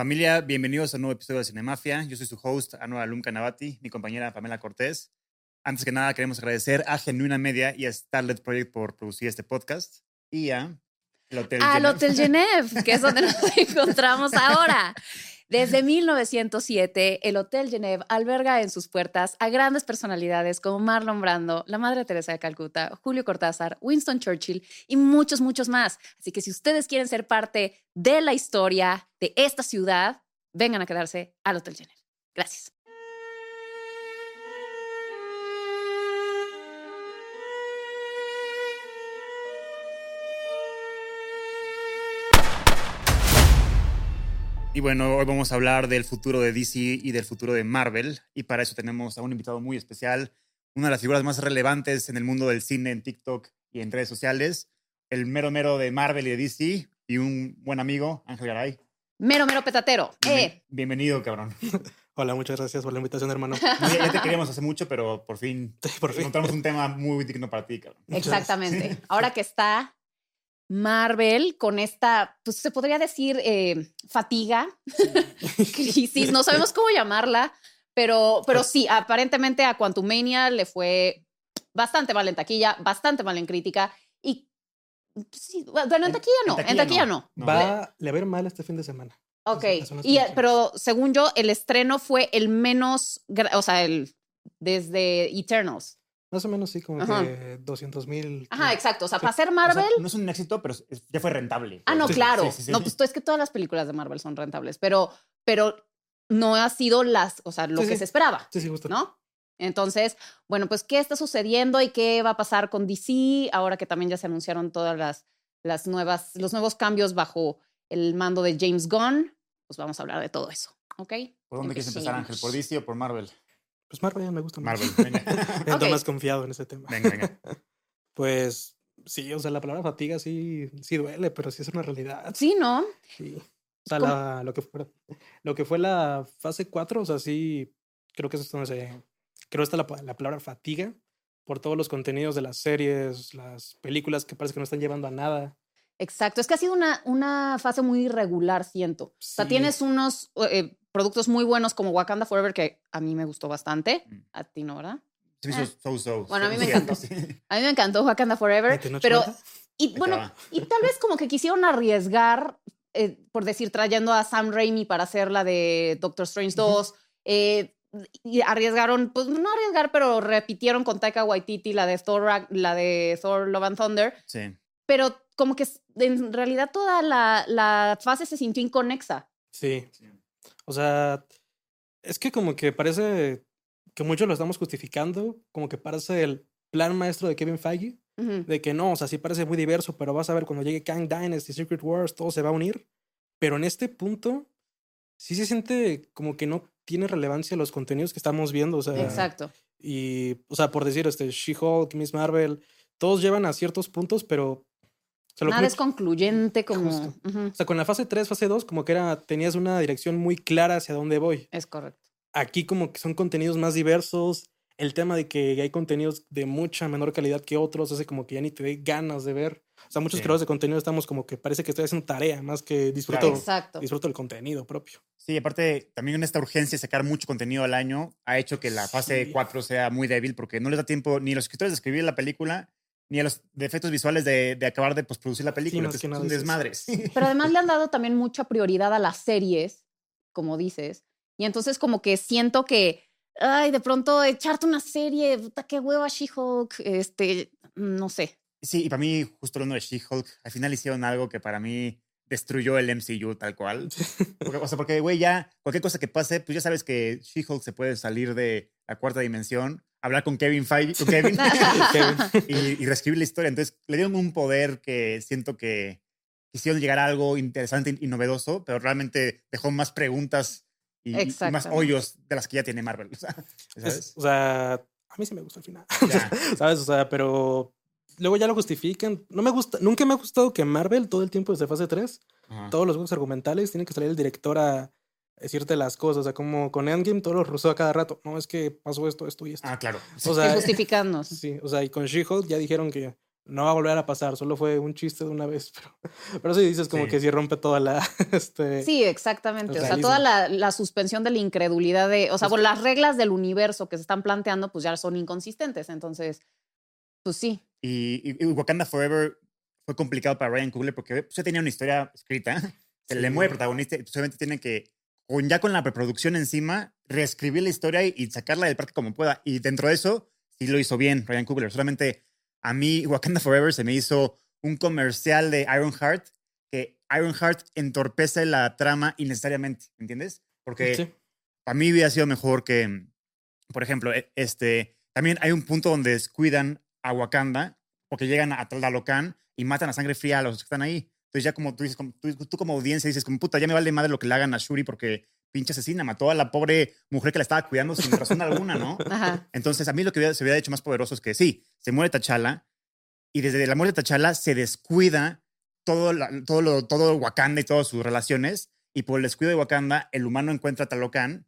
Familia, bienvenidos a un nuevo episodio de Cinemafia. Yo soy su host, Anual Alum Canavati, mi compañera Pamela Cortés. Antes que nada, queremos agradecer a Genuina Media y a Starlet Project por producir este podcast y a el Hotel Al Genève. Hotel Genève, que es donde nos encontramos ahora. Desde 1907, el Hotel Genève alberga en sus puertas a grandes personalidades como Marlon Brando, la Madre Teresa de Calcuta, Julio Cortázar, Winston Churchill y muchos, muchos más. Así que si ustedes quieren ser parte de la historia de esta ciudad, vengan a quedarse al Hotel Genève. Gracias. Y bueno, hoy vamos a hablar del futuro de DC y del futuro de Marvel. Y para eso tenemos a un invitado muy especial, una de las figuras más relevantes en el mundo del cine, en TikTok y en redes sociales, el mero mero de Marvel y de DC, y un buen amigo, Ángel Garay. Mero, mero petatero. Eh, Bienvenido, cabrón. Hola, muchas gracias por la invitación, hermano. Ya, ya te queríamos hace mucho, pero por fin, Por fin. encontramos un tema muy digno para ti, cabrón. Exactamente. Ahora que está Marvel con esta, pues se podría decir eh, fatiga, crisis, no sabemos cómo llamarla, pero, pero sí, aparentemente a Quantumania le fue bastante mal en taquilla, bastante mal en crítica y pues, sí, bueno, en taquilla no, en en taquilla no. Va, le va a ir mal este fin de semana. Ok, y, eh, pero según yo, el estreno fue el menos, o sea, el desde Eternals. Más o menos sí, como Ajá. que 200 mil. Ajá, exacto. O sea, para ser O sea, Marvel, no es un éxito, pero ya fue rentable. Ah, no, Sí, claro. sí. No, pues es que todas las películas de Marvel son rentables, pero, pero no ha sido las, o sea, lo que se esperaba, Sí, sí, justo. ¿no? Entonces, bueno, pues, ¿qué está sucediendo y qué va a pasar con DC ahora que también ya se anunciaron todas las, las nuevas, los nuevos cambios bajo el mando de James Gunn? Pues vamos a hablar de todo eso, ¿ok? ¿Por dónde quieres empezar, Ángel? ¿Por DC o por Marvel? Pues Marvel me gusta más. Marvel, venga. Ando Ok. más confiado en ese tema. venga, venga. Pues sí, o sea, la palabra fatiga sí, sí duele, pero sí es una realidad. Sí, ¿no? Sí. O sea, la- lo, que fue, lo que fue la fase 4, o sea, sí, creo que eso es donde se. Creo está la, la palabra fatiga por todos los contenidos de las series, las películas que parece que no están llevando a nada. Exacto. Es que ha sido una, una fase muy irregular, siento. O sea, Sí. tienes unos eh, productos muy buenos como Wakanda Forever, que a mí me gustó bastante. Mm. A ti no, ¿verdad? Se me hizo Ah. Bueno, a mí me encantó. A mí me encantó Wakanda Forever, 29.80. pero y bueno, y tal vez como que quisieron arriesgar, eh, por decir, trayendo a Sam Raimi para hacer la de Doctor Strange 2, eh, y arriesgaron, pues no arriesgar, pero repitieron con Taika Waititi la de Thor, la de Thor Love and Thunder, Sí. pero como que en realidad toda la, la fase se sintió inconexa. Sí. O sea, es que como que parece que muchos lo estamos justificando, como que parece el plan maestro de Kevin Feige, de que no, o sea, sí parece muy diverso, pero vas a ver cuando llegue Kang Dynasty, Secret Wars, todo se va a unir. Pero en este punto, sí se siente como que no tiene relevancia los contenidos que estamos viendo, o sea, Exacto. y, o sea, por decir, este, She-Hulk, Miss Marvel, todos llevan a ciertos puntos, pero... o sea, lo que Nada es concluyente como... Justo. Ujú, o sea, con la fase 3, fase 2, como que era, tenías una dirección muy clara hacia dónde voy. Es correcto. aquí como que son contenidos más diversos. El tema de que hay contenidos de mucha menor calidad que otros hace como que ya ni te dé ganas de ver. O sea, muchos Sí. creadores de contenido estamos como que parece que estoy haciendo tarea más que disfruto, Claro. Exacto. disfruto el contenido propio. Sí, aparte, también en esta urgencia de sacar mucho contenido al año ha hecho que la fase Sí. 4 sea muy débil porque no les da tiempo ni a los escritores de escribir la película ni a los de efectos visuales de, de acabar de postproducir la película. más que son desmadres. Pero además le han dado también mucha prioridad a las series, como dices. Y entonces como que siento que, ay, de pronto echarte una serie, puta, qué hueva She-Hulk, este, no sé. Sí, y para mí, justo hablando de She-Hulk, al final hicieron algo que para mí destruyó el MCU tal cual. Porque, o sea, porque, güey, ya cualquier cosa que pase, pues ya sabes que She-Hulk se puede salir de la cuarta dimensión, hablar con Kevin Feige, con Kevin, y, y reescribir la historia. Entonces, le dieron un poder que siento que quisieron llegar a algo interesante y novedoso, pero realmente dejó más preguntas y, y más hoyos de las que ya tiene Marvel. O sea, Es- ¿sabes? o sea, a mí sí me gusta el final. Ya. ¿Sabes? O sea, pero luego ya lo justifican. No me gusta, nunca me ha gustado que Marvel todo el tiempo desde fase 3, Ajá. todos los juegos argumentales, tiene que salir el director a decirte las cosas. O sea, como con Endgame, todos los rusó a cada rato. No, es que pasó esto, esto y esto. Ah, claro. O Y sea, justificándonos. sí, o sea, y con She-Hulk ya dijeron que no va a volver a pasar, solo fue un chiste de una vez, pero, pero sí dices como Sí. que sí rompe toda la... Este, Sí, exactamente. O sea, toda la, la suspensión de la incredulidad de, o sea, bueno, las reglas del universo que se están planteando, pues ya son inconsistentes. Entonces, pues sí. Y, y- y Wakanda Forever fue complicado para Ryan Coogler porque pues, ya tenía una historia escrita. Se le mueve el protagonista y pues, obviamente tiene que, con, ya con la preproducción encima, reescribir la historia y, y sacarla del parque como pueda. Y dentro de eso, sí lo hizo bien Ryan Coogler. Solamente a mí, Wakanda Forever se me hizo un comercial de Ironheart que Ironheart entorpece la trama innecesariamente, ¿entiendes? Porque sí. para mí hubiera sido mejor que, por ejemplo, e- este, también hay un punto donde descuidan a Wakanda porque llegan a Tlalocan y matan a sangre fría a los que están ahí. Entonces ya como tú dices, como, tú, tú como audiencia dices, como puta, ya me vale madre lo que le hagan a Shuri porque pinche asesina, mató a la pobre mujer que la estaba cuidando sin razón alguna, ¿no? Ajá. Entonces, a mí lo que hubiera- se hubiera hecho más poderoso es que sí, se muere T'Challa y desde la muerte de T'Challa se descuida todo, la- todo, lo, todo Wakanda y todas sus relaciones y por el descuido de Wakanda, el humano encuentra a Talocan,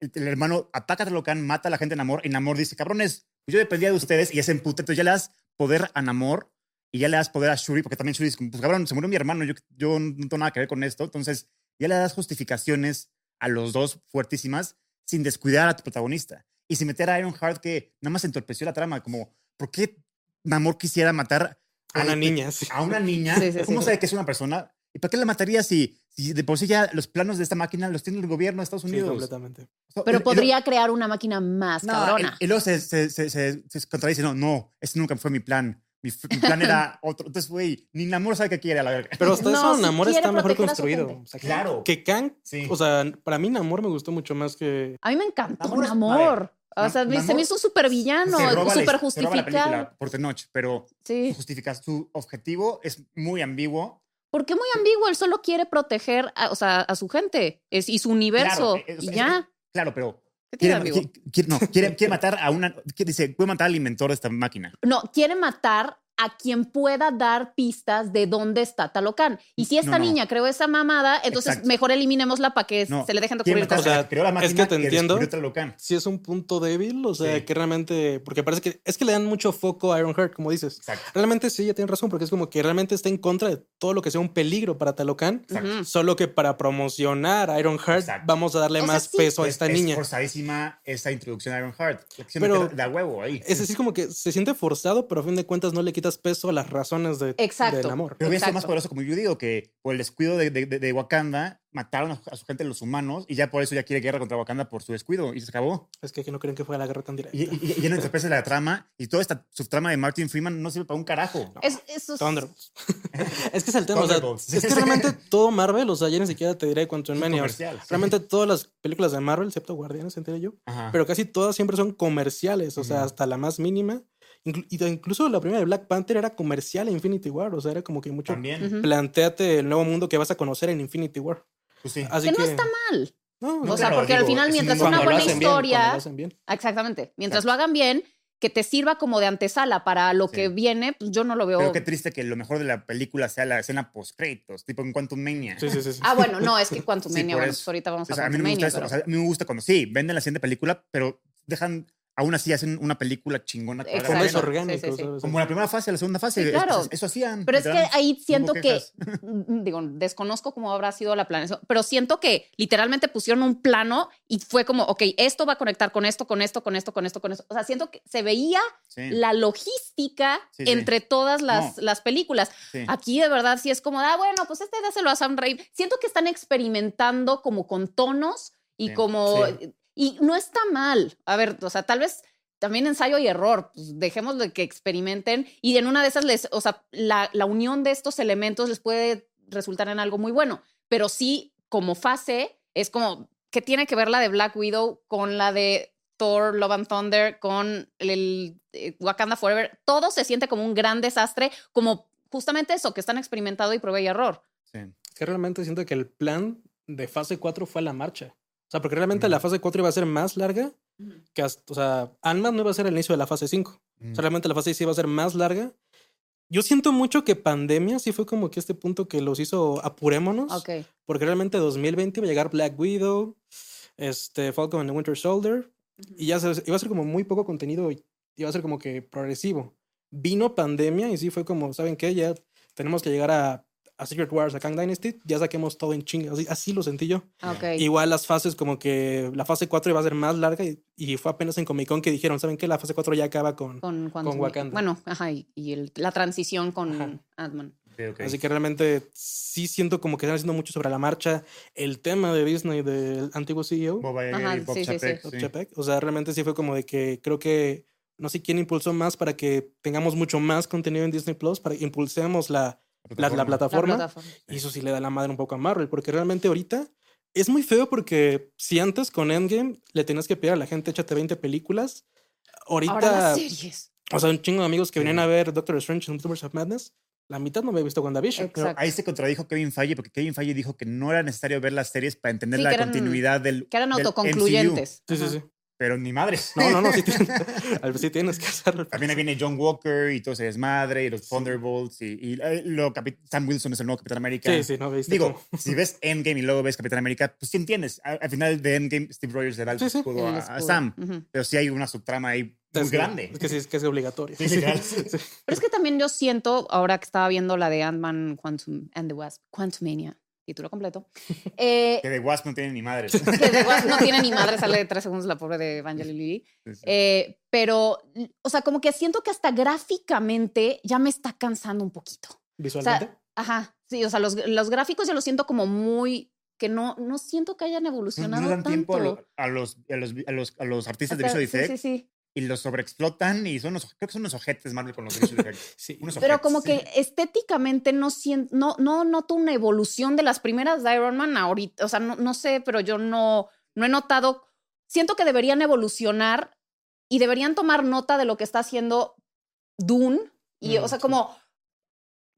el, el hermano ataca a Talocan, mata a la gente en Namor y Namor dice, cabrones, yo dependía de ustedes y es emputa, entonces ya le das poder a Namor y ya le das poder a Shuri, porque también Shuri dice, como, pues cabrón, se murió mi hermano, yo, yo no tengo nada que ver con esto, entonces ya le das justificaciones a los dos fuertísimas sin descuidar a tu protagonista y sin meter a Ironheart que nada más entorpeció la trama, como, ¿por qué Namor quisiera matar A una al- niña, sí. A una niña. Sí, sí, ¿Cómo sí. sabe que es una persona? ¿Y para qué la mataría si, si de por sí ya los planos de esta máquina los tiene el gobierno de Estados Sí, Unidos? completamente. O sea, Pero y podría crear una máquina más no, cabrona. Y, y luego se, se, se, se- se contradice, no, no, ese nunca fue mi plan. Mi, plan era otro. Entonces, güey, ni Namor sabe qué quiere a la verga. Pero hasta No, eso Namor está mejor construido. O sea, Claro. Que Kang, Sí. o sea, para mí Namor me gustó mucho más que... A mí me encantó Namor Namor. O sea, se me hizo súper villano, súper justificado. por Tenoch, pero Sí. su, justifica, su objetivo es muy ambiguo. Porque muy ambiguo, él solo quiere proteger a, o sea, a su gente es, y su universo. Claro, eh, o y ya. Claro, pero ¿Qué tiene quiere, quiere- no, quiere, matar a una. dice, a matar al inventor de esta máquina. No, quiere matar a quien pueda dar pistas de dónde está Talocan. Y si esta No, no. niña creó esa mamada, entonces Exacto. mejor eliminémosla para que No, se le dejen de ocurrir cosas. O sea, que creó la es máquina que te entiendo. descubrió Tlalocan. Sí es un punto débil, o sea, Sí. que realmente... Porque parece que... Es que le dan mucho foco a Ironheart, como dices. Exacto. Realmente sí, ya tienes razón, porque es como que realmente está en contra de todo lo que sea un peligro para. Exacto. Ujú. Solo que para promocionar a Ironheart Exacto. vamos a darle O sea, más sí. peso a Es- esta es niña. forzadísima esa introducción a Ironheart. Pero- meter de a huevo ahí. Es decir, como que se siente forzado, pero a fin de cuentas no le quitas peso a las razones de, Exacto. del amor. Pero hubiera sido más poderoso, como yo digo, que por el descuido de, de- de- de Wakanda mataron a, a su gente los humanos y ya por eso ya quiere guerra contra Wakanda por su descuido y se acabó. Es que aquí no creen que fue la guerra tan directa. Y, y, y ya no interpreta la trama y toda esta subtrama de Martin Freeman no sirve para un carajo. Es, eso es- que es el tema. O sea, es que realmente todo Marvel, o sea, ya ni siquiera te diré cuánto en Mania. comercial, sí. Realmente todas las películas de Marvel, excepto Guardianes, enteré yo, Ajá. pero casi todas siempre son comerciales, o sea, Ujú. hasta la más mínima. Incluso la primera de Black Panther era comercial a Infinity War, o sea, era como que mucho. También. Ujú. Plantéate el nuevo mundo que vas a conocer en Infinity War. Pues sí. Así que que, no está mal. No, No, o sea, claro, porque al digo, final, es un mientras mundo una buena historia, lo hacen bien. exactamente, mientras Exacto. lo hagan bien, que te sirva como de antesala para lo Sí. que viene, pues yo no lo veo. Pero qué triste que lo mejor de la película sea la escena post-créditos, tipo en Quantum Mania. Sí, sí, sí. sí. Ah, bueno, no, es que Quantum Mania, bueno, eso. pues ahorita vamos O a sea, a mí Quantum no me gusta Mania. eso. pero- O sea, a mí me gusta cuando sí, venden la siguiente película, pero dejan, aún así hacen una película chingona. que Como la es pena. orgánico, Sí, sí, sí. ¿sabes? Como la primera fase, la segunda fase. Claro. es- Eso hacían. Pero es que ahí siento que, digo, desconozco cómo habrá sido la planeación, pero siento que literalmente pusieron un plano y fue como, ok, esto va a conectar con esto, con esto, con esto, con esto, con esto. O sea, siento que se veía Sí, la logística Sí, sí. entre todas las, No. las películas. sí. Aquí de verdad sí es como, ah, bueno, pues este dáselo a Sam Raimi. Siento que están experimentando como con tonos y Sí, como... sí. Y no está mal. A ver, o sea, tal vez también ensayo y error. Pues dejemos de que experimenten y en una de esas les, o sea, la, unión de estos elementos les puede resultar en algo muy bueno. Pero sí, como fase, es como que tiene que ver la de Black Widow con la de Thor, Love and Thunder, con el, eh, Wakanda Forever. Todo se siente como un gran desastre, como justamente eso, que están experimentado y prueba y error. sí. Es que realmente siento que el plan de fase 4 fue la marcha. O sea, porque realmente Ujú. la fase 4 iba a ser más larga que hasta, o sea, Ant-Man no iba a ser el inicio de la fase 5. O Mm. sea, realmente la fase 6 iba a ser más larga. Yo siento mucho que pandemia sí fue como que este punto que los hizo apurémonos. Ok. Porque realmente 2020 iba a llegar Black Widow, este, Falcon and the Winter Soldier. Y ya se- iba a ser como muy poco contenido y iba a ser como que progresivo. vino pandemia y sí fue como, ¿saben qué? Ya tenemos que llegar a, a Secret Wars, a Kang Dynasty, ya saquemos todo en chinga. Así, así lo sentí yo. Ah, ok. Igual las fases como que la fase 4 iba a ser más larga y, y fue apenas en Comic Con que dijeron, ¿saben qué? La fase 4 ya acaba con... con, Quantum- Wakanda. Bueno, ajá, y, y el- la transición con Ajá. Ant-Man. Ok, ok. Así que realmente sí siento como que están haciendo mucho sobre la marcha el tema de Disney del antiguo CEO. Bob Ajá, y Bob sí, sí, sí. Chapek, Bob sí. Chapek. O sea, realmente sí fue como de que creo que no sé quién impulsó más para que tengamos mucho más contenido en Disney Plus, para que impulsemos la, la, la La plataforma. plataforma. Y eso sí le da la madre un poco a Marvel, porque realmente ahorita es muy feo porque si antes con Endgame le tenías que pedir a la gente échate 20 películas, ahorita, Ahora las series. o sea, un chingo de amigos que Sí. venían a ver Doctor Strange en Multiverse of Madness, la mitad no me he visto WandaVision. Pero ahí se contradijo Kevin Feige porque Kevin Feige dijo que no era necesario ver las series para entender Sí, la eran- continuidad del Que eran autoconcluyentes. Sí, sí, sí. Pero ni madres. No, no, no, sí, tienes, al- sí tienes que hacerlo. También ahí viene John Walker y todo ese desmadre y los Thunderbolts y, y, eh, lo Sam Wilson es el nuevo Capitán América. Sí, sí, no viste. Digo, cómo- si ves Endgame y luego ves Capitán América, pues sí entiendes. Al, al final de Endgame, Steve Rogers le da el Sí, sí. escudo El a. Sam. Pero sí hay una subtrama ahí muy es que- grande. Es que sí, es que es obligatorio. Sí. Pero es que también yo siento, ahora que estaba viendo la de Ant-Man Quantum and the Wasp, Quantumania, título completo, eh, Que de Wasp no tiene ni madres. que de Wasp no tiene ni madre, sale de tres segundos la pobre de Evangeline Lilly. Sí, sí. Eh, pero, o sea, como que siento que hasta gráficamente ya me está cansando un poquito. O Visualmente. sea, ajá, sí, o sea, los, los gráficos yo los siento como muy, que no, no siento que hayan evolucionado no dan tanto. tiempo a, lo- a los, a, los, a, los, a los artistas de visual sí, sí, sí. Y los sobreexplotan y son unos, creo que son unos ojetes Marvel con los effects. sí. Unos Pero ojetes, como sí. que estéticamente no siento, no, no noto una evolución de las primeras de Iron Man ahorita. O sea, no, no sé, pero yo no, no he notado. Siento que deberían evolucionar y deberían tomar nota de lo que está haciendo Dune. Y, Mm, o sea, sí. como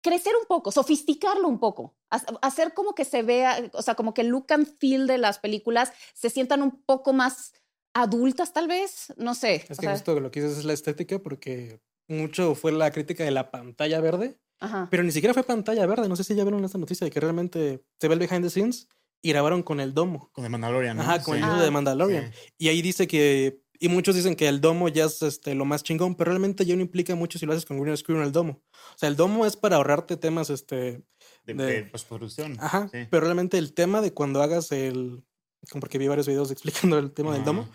crecer un poco, sofisticarlo un poco, ha- hacer como que se vea, o sea, como que el look and feel de las películas se sientan un poco más adultas, tal vez. No sé. Es que sea, justo lo que dices es la estética porque mucho fue la crítica de la pantalla verde, ajá. pero ni siquiera fue pantalla verde. No sé si ya vieron esta noticia de que realmente se ve el behind the scenes y grabaron con el domo. Con el Mandalorian, ¿no? Ajá, con el Sí. Ah. de Mandalorian. Sí. Y ahí dice que, y muchos dicen que el domo ya es este, lo más chingón, pero realmente ya no implica mucho si lo haces con green screen o el domo. O sea, el domo es para ahorrarte temas, este, De, de- de postproducción. ajá, Sí. pero realmente el tema de cuando hagas el, como porque vi varios videos explicando el tema del domo,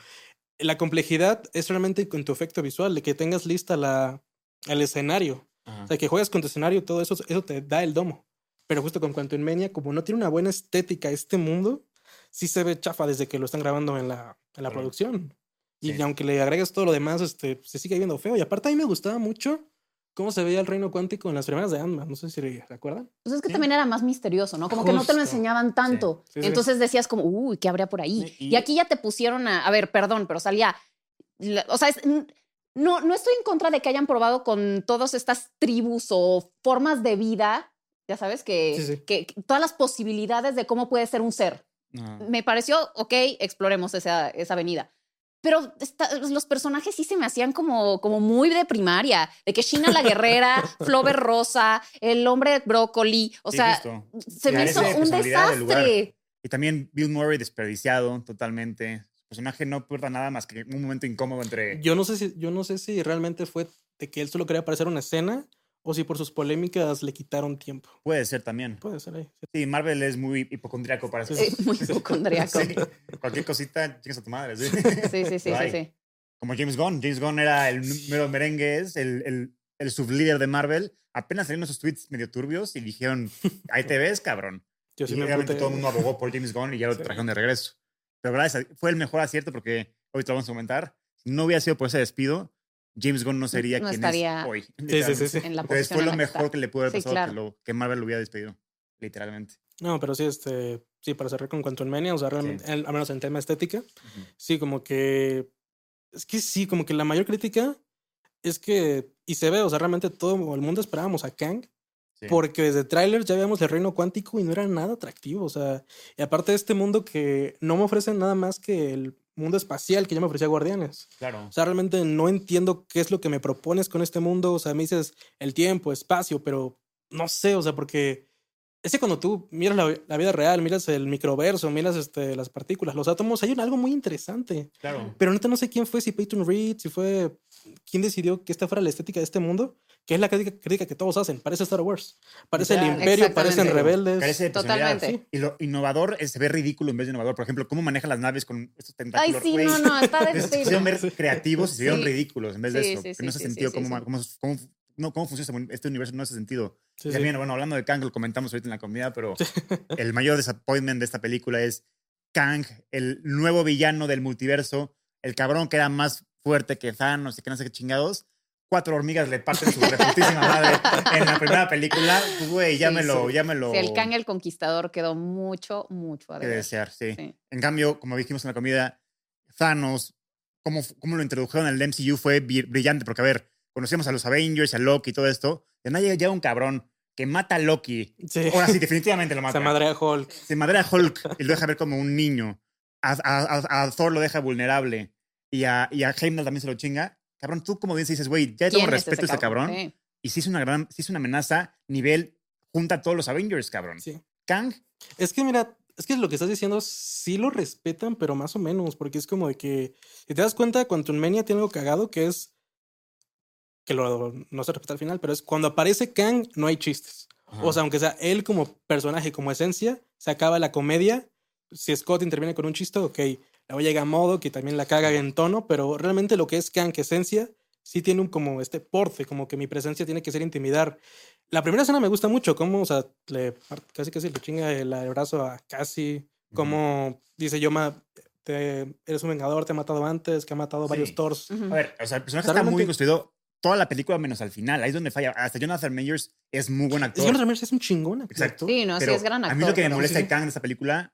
la complejidad es realmente con tu efecto visual, de que tengas lista la, el escenario. Ajá. O sea, que juegas con tu escenario, todo eso, eso te da el domo. Pero justo con Quantum Mania, como no tiene una buena estética este mundo, sí se ve chafa desde que lo están grabando en la, en la producción. Y Sí. aunque le agregues todo lo demás, este, se sigue viendo feo. Y aparte a mí me gustaba mucho cómo se veía el reino cuántico en las primeras de Ant-Man. No sé si se acuerdan. Pues es que Sí. también era más misterioso, ¿no? Como que no te lo Justo. enseñaban tanto. Sí, sí. Entonces decías como, uy, ¿qué habría por ahí? Y- Y, aquí ya te pusieron a, a ver, perdón, pero salía, la- o sea, es- no, no estoy en contra de que hayan probado con todas estas tribus o formas de vida, ya sabes, que, Sí, sí. que- que todas las posibilidades de cómo puede ser un ser. Ajá. Me pareció, ok, exploremos esa, esa avenida. Pero esta- los personajes sí se me hacían como, como muy de primaria, de que China la guerrera, Flover Rosa, el hombre brócoli, o Sí, sea, justo. se me hizo un desastre. Y también Bill Murray desperdiciado totalmente. Su personaje no aporta nada más que un momento incómodo entre. Yo no sé si, yo no sé si realmente fue de que él solo quería aparecer una escena o si por sus polémicas le quitaron tiempo. Puede ser también. Puede ser ahí. Sí, Marvel es muy hipocondriaco para eso. Eh, muy hipocondriaco. Sí, Cualquier cosita, chingas a tu madre. Sí. Sí, sí, sí, sí, sí. Como James Gunn. James Gunn era el número merengues, el, el, el sublíder de Marvel. Apenas salieron esos tweets medio turbios y dijeron, ahí te ves, cabrón. Yo Y sí me obviamente todo el mundo abogó por James Gunn y ya lo Sí. trajeron de regreso. Pero gracias, fue el mejor acierto porque hoy te lo vamos a comentar. No hubiera sido por ese despido, James Gunn no sería No quien estaría es hoy. Sí, sí, sí, literalmente. sí. En la Entonces posición fue en lo la que mejor está. que le pudo haber Sí, pasado claro. que, lo, que Marvel lo hubiera despedido, literalmente. No, pero sí, este, sí, para cerrar con Quantum Mania, o sea, realmente, al al menos en tema estética, sí, como que, es que sí, como que la mayor crítica es que, y se ve, o sea, realmente todo el mundo esperábamos a Kang, Sí. porque desde trailers ya veíamos el reino cuántico y no era nada atractivo, o sea, y aparte de este mundo que no me ofrece nada más que el mundo espacial que ya me ofrecía Guardianes. Claro. O sea, realmente no entiendo qué es lo que me propones con este mundo. O sea, me dices el tiempo, espacio, pero no sé, o sea, porque es que cuando tú miras la, la vida real, miras el microverso, miras este, las partículas, los átomos, hay un, algo muy interesante. Claro. Pero neta no sé quién fue, si Peyton Reed, si fue quién decidió que esta fuera la estética de este mundo, que es la crítica, crítica que todos hacen. Parece Star Wars, parece el Imperio, parecen rebeldes. Carece de. Totalmente. Y lo innovador es, se ve ridículo en vez de innovador. Por ejemplo, cómo manejan las naves con estos Ay, tentáculos. sí, güey. no, no, está de se hicieron ver Sí. creativos y se vieron Sí. ridículos en vez de Sí, eso. sí, sí, hace sí, sentido sí, sí. cómo, cómo- no, cómo funciona este universo, no hace sentido. Sí, Y sí. también, bueno, hablando de Kang, lo comentamos ahorita en la comida, pero el mayor disappointment de esta película es Kang, el nuevo villano del multiverso, el cabrón que era más fuerte que Thanos y que no sé qué chingados. Cuatro hormigas le parten su reputísima madre en la primera película. Pues, güey, ya Sí, me lo, sí. ya me lo Sí, el Kang el Conquistador quedó mucho, mucho a que desear, sí. Sí. En cambio, como dijimos en la comida, Thanos, cómo, cómo lo introdujeron en el MCU fue bri- brillante, porque a ver, conocíamos a los Avengers, a Loki y todo esto, y nadie llega un cabrón que mata a Loki. Sí. Ahora sí, definitivamente lo mata. Se madrea Hulk. Se madrea a Hulk y lo deja ver como un niño. A, a- a- a Thor lo deja vulnerable. Y a, y a Heimdall también se lo chinga. Cabrón, tú como bien dices, güey, ya tengo ¿Quién es respeto a este cabrón. Sí. Y sí es una gran, sí es una amenaza nivel junta a todos los Avengers, cabrón. Sí. Kang, Es que mira, es que lo que estás diciendo sí lo respetan, pero más o menos, porque es como de que, si te das cuenta, Quantum Mania tiene algo cagado que es, que lo, no se respeta al final, pero es cuando aparece Kang no hay chistes. O sea, aunque sea él como personaje, como esencia, se acaba la comedia. Si Scott interviene con un chiste, ok, luego llega a modo que también la caga en tono, pero realmente lo que es Kang, esencia, sí tiene un como este porte, como que mi presencia tiene que ser intimidar. La primera escena me gusta mucho, como, o sea, le, casi casi le chinga el, el brazo a Cassie, como dice yo, ma, te- eres un vengador, te ha matado antes, que ha matado varios Sí. Thors. Ujú. A ver, o sea, el personaje O sea, está muy construido toda la película menos al final. Ahí es donde falla. Hasta Jonathan Majors es muy buen actor. Jonathan Majors es un chingón. actor. Exacto. Sí, no, sí pero es gran A mí actor, lo que me molesta Sí, de sí. Kang en esta película,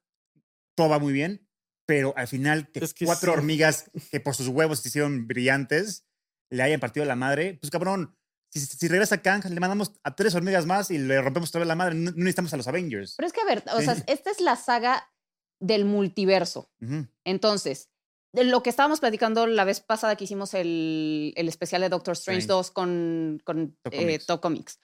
todo va muy bien, pero al final que Es que cuatro sí. hormigas que por sus huevos se hicieron brillantes le hayan partido la madre, pues cabrón, si, si regresa Kang, le mandamos a tres hormigas más y le rompemos toda la madre. No, no necesitamos a los Avengers. Pero es que, a ver, o sea, Sí. esta es la saga del multiverso. Entonces, de lo que estábamos platicando la vez pasada que hicimos el, el especial de Doctor Strange Strange. 2 con, con Top eh, Comics. Top Comics.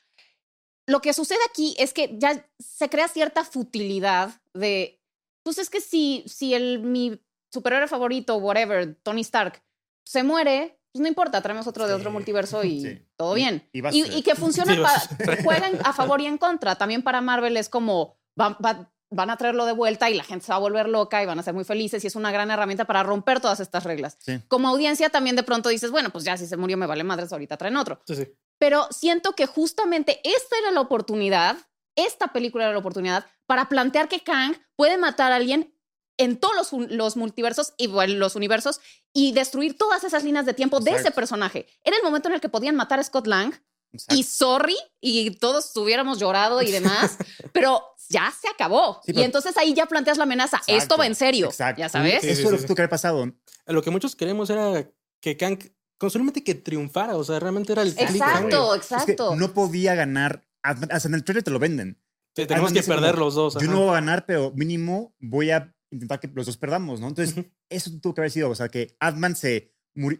Lo que sucede aquí es que ya se crea cierta futilidad de, pues es que si, si el, mi superhéroe favorito, whatever, Tony Stark, se muere, pues no importa, traemos otro de otro Sí. multiverso y Sí. todo Y- bien. y Y, suceder. y que funciona, Sí, juegan a favor y en contra. También para Marvel es como, va- va- van a traerlo de vuelta y la gente se va a volver loca y van a ser muy felices y es una gran herramienta para romper todas estas reglas. Sí. Como audiencia también de pronto dices, bueno, pues ya si se murió me vale madres, ahorita traen otro. Sí, sí. Pero siento que justamente esta era la oportunidad, esta película era la oportunidad para plantear que Kang puede matar a alguien en todos los, multiversos y bueno, los universos y destruir todas esas líneas de tiempo de ese personaje. Era el momento en el que podían matar a Scott Lang Exacto. y sorry y todos hubiéramos llorado y demás, pero ya se acabó. Sí, y entonces ahí ya planteas la amenaza. Esto Exacto, va en serio. exacto. Ya sabes. Sí, Eso sí, es lo sí. que había pasado. Lo que muchos queremos era que Kang, con solamente que triunfara, o sea, realmente era el click, Exacto, Es que exacto. no podía ganar. Hasta en el trailer te lo venden. Sí, tenemos Ant-Man que perder como, los dos. Yo ajá. no voy a ganar, pero mínimo voy a intentar que los dos perdamos, ¿no? Entonces, Ujú. eso tuvo que haber sido, o sea, que Ant-Man se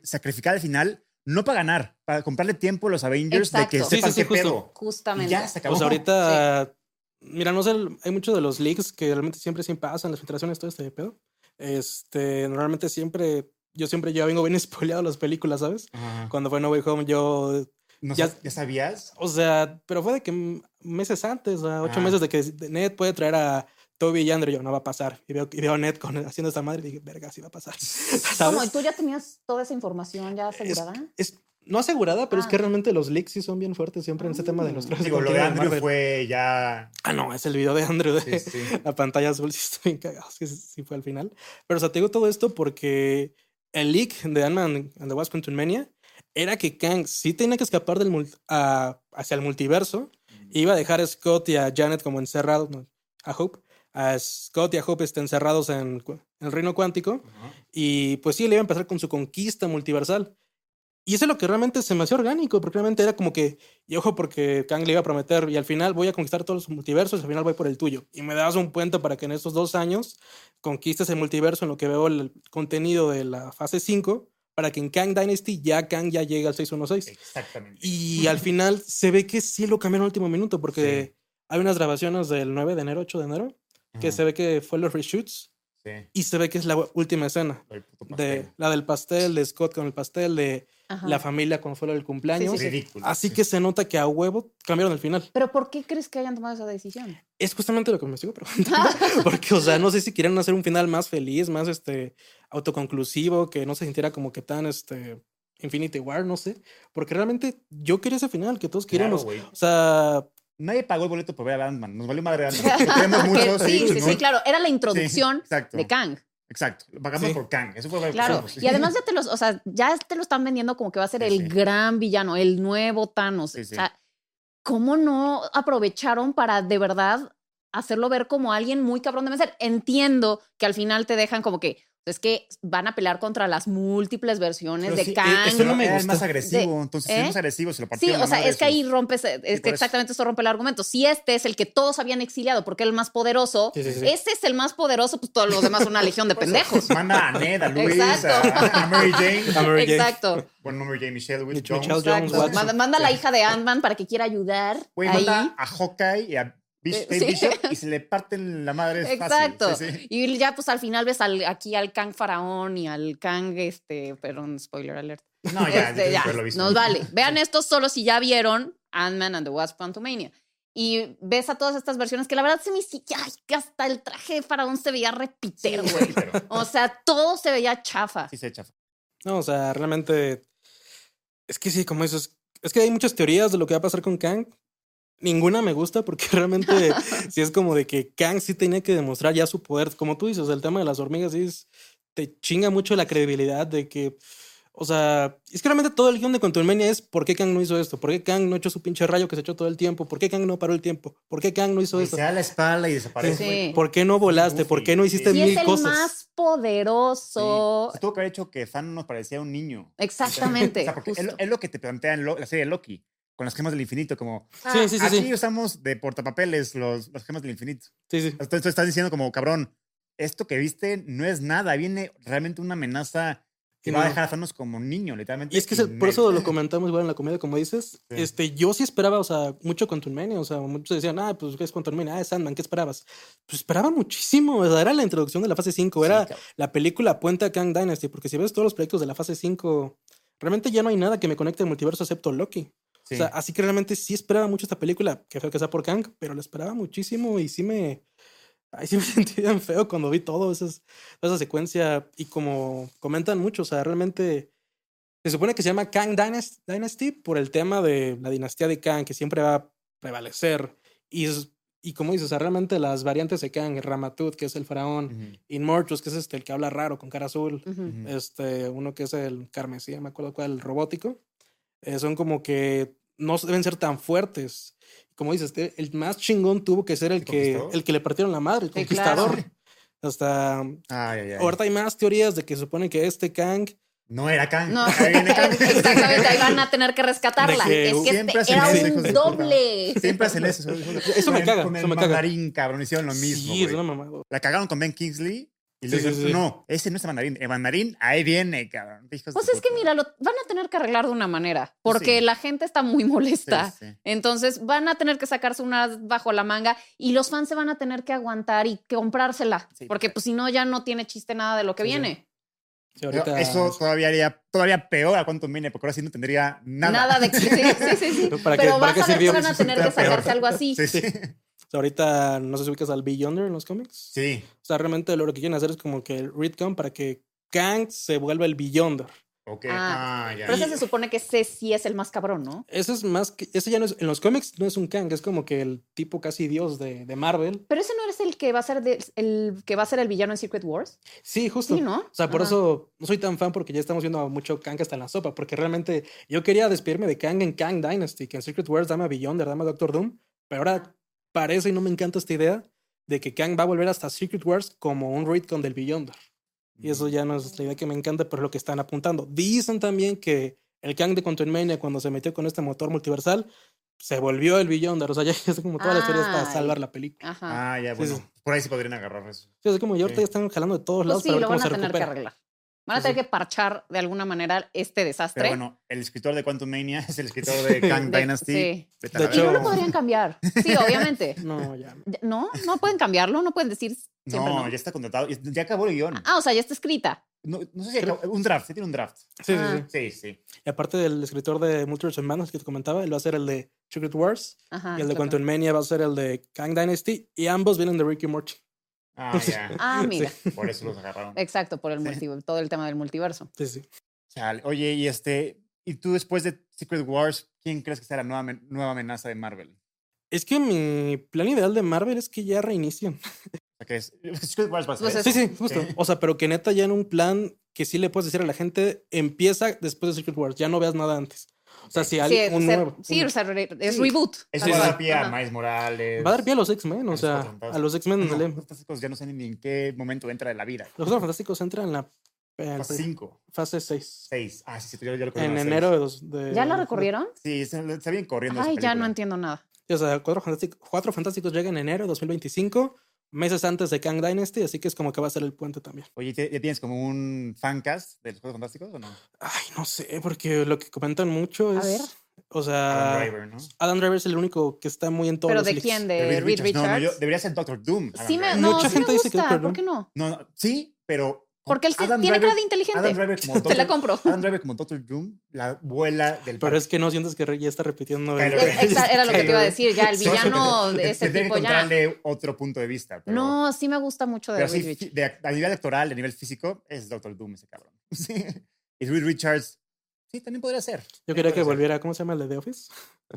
sacrificara al final, no para ganar, para comprarle tiempo a los Avengers de que Exacto. Sí, sepan sí, sí, qué justo. pedo. Y Justamente. ya se acabó. Pues ahorita, mira, no sé, hay muchos de los leaks que realmente siempre, siempre pasan, las filtraciones, todo este pedo. Este, normalmente siempre, yo siempre ya vengo bien spoileado las películas, ¿sabes? Ajá. Cuando fue No Way Home, yo, No ya- ¿Ya sabías? o sea, pero fue de que meses antes, o sea, ocho Ah. meses de que Ned puede traer a Toby y Andrew, yo, no va a pasar. Y veo, y veo a Ned con, haciendo esta madre y dije, verga, sí va a pasar. ¿Cómo? ¿Y tú ya tenías toda esa información ya asegurada? es- no asegurada, pero es Ah. que realmente los leaks sí son bien fuertes siempre en ese tema de los trajes Digo, lo de Andrew Marvel. fue ya. Ah, no, es el video de Andrew de Sí, sí. la pantalla azul, sí está bien cagado, sí, sí fue al final. Pero, o sea, te digo todo esto porque el leak de Ant-Man and the Wasp Quantumania era que Kang sí tenía que escapar del a- hacia el multiverso, iba a dejar a Scott y a Janet como encerrados, no, a Hope, a Scott y a Hope estén encerrados en, en el reino cuántico, Ajá. y pues sí, le iba a empezar con su conquista multiversal. Y eso es lo que realmente se me hacía orgánico, porque realmente era como que, y ojo, porque Kang le iba a prometer, y al final voy a conquistar todos los multiversos, y al final voy por el tuyo. Y me das un puente para que en estos dos años conquistes el multiverso en lo que veo el contenido de la fase 5, para que en Kang Dynasty ya Kang ya llegue al 616. Exactamente. Y al final se ve que sí lo cambiaron al último minuto, porque hay unas grabaciones del 9 de enero, 8 de enero, que Ajá, se ve que fue los reshoots sí, y se ve que es la última escena. De, la del pastel, de Scott con el pastel, de Ajá. la familia cuando fue lo del cumpleaños. Sí, sí, sí. Ridículo. Así sí. que se nota que a huevo cambiaron el final. Pero ¿por qué crees que hayan tomado esa decisión? Es justamente lo que me sigo preguntando. Porque, o sea, no sé si quieren hacer un final más feliz, más este autoconclusivo, que no se sintiera como que tan este Infinity War, no sé. Porque realmente yo quería ese final, que todos Claro, queríamos. güey. o sea, Nadie pagó el boleto por ver a Ant-Man. Nos valió madre Ant-Man. Mucho, sí, sí, sí, claro. Era la introducción de Kang. Exacto. Lo pagamos Sí. por Kang. Eso fue lo que Claro. Y además ya te los, o sea, ya te lo están vendiendo como que va a ser Sí, el sí. gran villano, el nuevo Thanos. Sí, sí. O sea, ¿cómo no aprovecharon para de verdad hacerlo ver como alguien muy cabrón de vencer? Entiendo que al final te dejan como que es que van a pelear contra las múltiples versiones Pero de sí, Kang. eso no me gusta. más agresivo. De- entonces, ¿eh? si es más agresivo, se lo Sí, o sea, es que ahí rompes, es que exactamente eso rompe el argumento. Si este es el que todos habían exiliado porque era el más poderoso, Sí, sí, sí. ese es el más poderoso, pues todos los demás son una legión de pendejos. Manda a Ned, a Luis, Exacto. a, a Mary Jane. A Mary Jane. Exacto. Bueno, no Mary Jane, Michelle, Will Michelle Jones. Jones. Manda, manda a la hija de Ant-Man para que quiera ayudar. Güey, ahí. manda a Hawkeye y a Bish- Eh, Kate sí. Bishop y se le parten la madre es Exacto. fácil. Sí, sí. Y ya pues al final ves al, aquí al Kang Faraón y al Kang, este, perdón, spoiler alert. No, ya, Este, ya, visto. nos vale. Vean esto solo si ya vieron Ant-Man and the Wasp Quantumania. Y ves a todas estas versiones que la verdad se me hizo- ay, que hasta el traje de faraón se veía repiter, güey. pero O sea, todo se veía chafa. sí se echa. No, o sea, realmente. Es que sí, como dices, es que hay muchas teorías de lo que va a pasar con Kang. Ninguna me gusta porque realmente sí es como de que Kang sí tenía que demostrar ya su poder. Como tú dices, el tema de las hormigas sí es- te chinga mucho la credibilidad de que. O sea, es que realmente todo el guion de Quantumania es por qué Kang no hizo esto, por qué Kang no echó su pinche rayo que se echó todo el tiempo, por qué Kang no paró el tiempo, por qué Kang no hizo Y esto, se da la espalda y desaparece. Sí. por qué no volaste, por qué no hiciste Y mil es el cosas. más poderoso. Se tuvo que haber hecho que Fan nos parecía un niño. Exactamente. O sea, porque es, lo- es lo que te plantea en Lo- la serie de Loki, con las gemas del infinito, como Sí, sí, sí, aquí sí. usamos de portapapeles los, las gemas del infinito. Sí, sí. Entonces estás diciendo como, cabrón, esto que viste no es nada, viene realmente una amenaza que Y va a no. dejar a Thanos como niño, literalmente. Y es que por eso lo comentamos igual en la comedia, como dices. Sí. Este, yo sí esperaba, o sea, mucho Quantumania. O sea, muchos decían, ah, pues, ¿qué es Quantumania? Ah, es Sandman, ¿qué esperabas? Pues esperaba muchísimo. O sea, era la introducción de la fase 5. Sí, Era cabrón. la película Puente a Kang Dynasty. Porque si ves todos los proyectos de la fase 5, realmente ya no hay nada que me conecte al multiverso excepto Loki. Sí. O sea, así que realmente sí esperaba mucho esta película. Que feo que sea por Kang, pero la esperaba muchísimo y sí me. Ahí sí me sentí bien feo cuando vi todo esas, toda esa secuencia. Y como comentan mucho, o sea, realmente se supone que se llama Kang Dynasty, por el tema de la dinastía de Kang, que siempre va a prevalecer. Y, y como dices, o sea, realmente las variantes de Kang, Ramatut, que es el faraón, Ujú, Inmortus, que es este, el que habla raro con cara azul, Ujú. ujú. este, uno que es el carmesí, me acuerdo cuál, el robótico, eh, son como que no deben ser tan fuertes. Como dices, este, el más chingón tuvo que ser el ¿El que, el que le partieron la madre, el Sí, conquistador. claro. Hasta Ay, ay, ay. ahorita hay más teorías de que se supone que este Kang No era Kang. No, Ahí viene Kang. exactamente, ahí van a tener que rescatarla. Que es que siempre este hacen era eso, un doble. Siempre hacen eso. Eso me Con- caga, Con eso el me caga. mandarín, cabrón, hicieron lo mismo. Sí, es una mamada. La cagaron con Ben Kingsley. Y Sí, le dicen, sí, sí. no, ese no es el mandarín. El mandarín, ahí viene, cabrón. Hijos Pues es que mira, lo van a tener que arreglar de una manera, porque Sí. la gente está muy molesta. Sí, sí. Entonces van a tener que sacarse unas bajo la manga y los fans se van a tener que aguantar y que comprársela, Sí. porque pues si no ya no tiene chiste nada de lo que viene. Sí, Pero ahorita- Eso todavía haría todavía peor a cuánto viene, porque ahora sí no tendría nada. Nada, de sí, sí, sí, sí. ¿Para qué- Pero para vas a ver que van a tener que peor. sacarse algo así. Sí, sí. o sea, ahorita no sé si ubicas al Beyonder en los cómics. Sí. O sea, realmente lo que quieren hacer es como que el retcon para que Kang se vuelva el Beyonder. Ok. Ah, Ah, ya. Pero ese se supone que ese sí es el más cabrón, ¿no? Ese es más que. Ese ya no es. En los cómics no es un Kang, es como que el tipo casi dios de, de Marvel. Pero ese no es el que va a ser de- el que va a ser el villano en Secret Wars. Sí, justo. Sí, ¿no? O sea, por Ajá. eso no soy tan fan porque ya estamos viendo mucho Kang hasta en la sopa. Porque realmente yo quería despedirme de Kang en Kang Dynasty, que en Secret Wars dame a Beyonder, dame a Doctor Doom. Pero ahora parece y no me encanta esta idea de que Kang va a volver hasta Secret Wars como un retcon del Beyonder. Y eso ya no es la idea que me encanta, pero es lo que están apuntando. Dicen también que el Kang de Quantumania, cuando se metió con este motor multiversal, se volvió el Beyonder. O sea, ya es como todas las teorías para salvar la película. Ajá. Ah, ya, bueno. sí. Por ahí sí podrían agarrar eso. Sí, es como ya ahorita Sí. ya están jalando de todos Pues lados sí, para ver lo cómo van a se tener que recupera. arreglar. Van a tener que parchar de alguna manera este desastre. Pero bueno, el escritor de Quantum Mania es el escritor de Kang De- Dynasty. sí. De la Y no hecho- lo podrían cambiar. Sí, obviamente. No, ya. No, no pueden cambiarlo, no pueden decir siempre no, no. ya está contratado. Ya acabó el guion. Ah, o sea, ya está escrita. No, no sé si acabó- un draft, sí tiene un draft. Sí, Ah. sí, sí. Sí, sí. Y aparte del escritor de Multiverse of Madness que te comentaba, él va a ser el de Secret Wars. Ajá. y el de claro. Quantum Mania va a ser el de Kang Dynasty. Y ambos vienen de Ricky Morty. Ah, ya. Ah, mira. Por eso los agarraron. Exacto, por el Sí. multiverso, todo el tema del multiverso. Sí, sí. Chale. Oye, y este, y tú después de Secret Wars, ¿quién crees que sea la nueva, nueva amenaza de Marvel? Es que mi plan ideal de Marvel es que ya reinicien. O sea, que es, Secret Wars va a ser. Pues es- Sí, sí, justo. O sea, pero que neta ya en un plan que sí le puedes decir a la gente, empieza después de Secret Wars, ya no veas nada antes. O sea, si Sí, alguien, un ser- nuevo. sí, un- o sea, es Sí. reboot. Eso va a dar pie a. Miles Morales. va a dar pie a los X-Men, o sea, a los X-Men. No, los fantásticos ya no sé ni en qué momento entra de la vida. Los Cuatro Fantásticos entran en la en Fase 5, fase 6. 6. Ah, sí, sí, yo ya lo En enero seis. de, dos, de- ¿Ya la recorrieron? Sí, se, se vienen corriendo. Ay, ya no entiendo nada. O sea, Cuatro Fantásticos, Cuatro Fantásticos llega en enero de 2025, meses antes de Kang Dynasty, así que es como que va a ser el puente también. Oye, ¿ya tienes como un fancast de los Juegos Fantásticos o no? Ay, no sé, porque lo que comentan mucho es. A ver. O sea, Adam Driver, ¿no? Adam Driver es el único que está muy en todos ¿Pero los de leaks. quién? De ¿De Reed Richards? No, no, yo, debería ser Doctor Doom. Sí me, no, Mucha sí me gente dice que ¿Por qué no? No, no, sí, pero. Porque él sí Adam tiene cara de inteligente. Adam Driver como Te la compro. Adam Driver como Doctor Doom, la abuela del Pero es que no sientes que ya está repitiendo. Exa- Era lo que te iba a decir, ya el Sí, villano de ese Tendría que tipo ya. encontrarle otro punto de vista. Pero, No, sí me gusta mucho de pero sí, Reed de- a nivel actoral, a nivel físico, es Doctor Doom ese cabrón. Sí. Y Reed Richards, sí, también podría ser. Yo quería que ser. volviera, ¿cómo se llama el de The Office?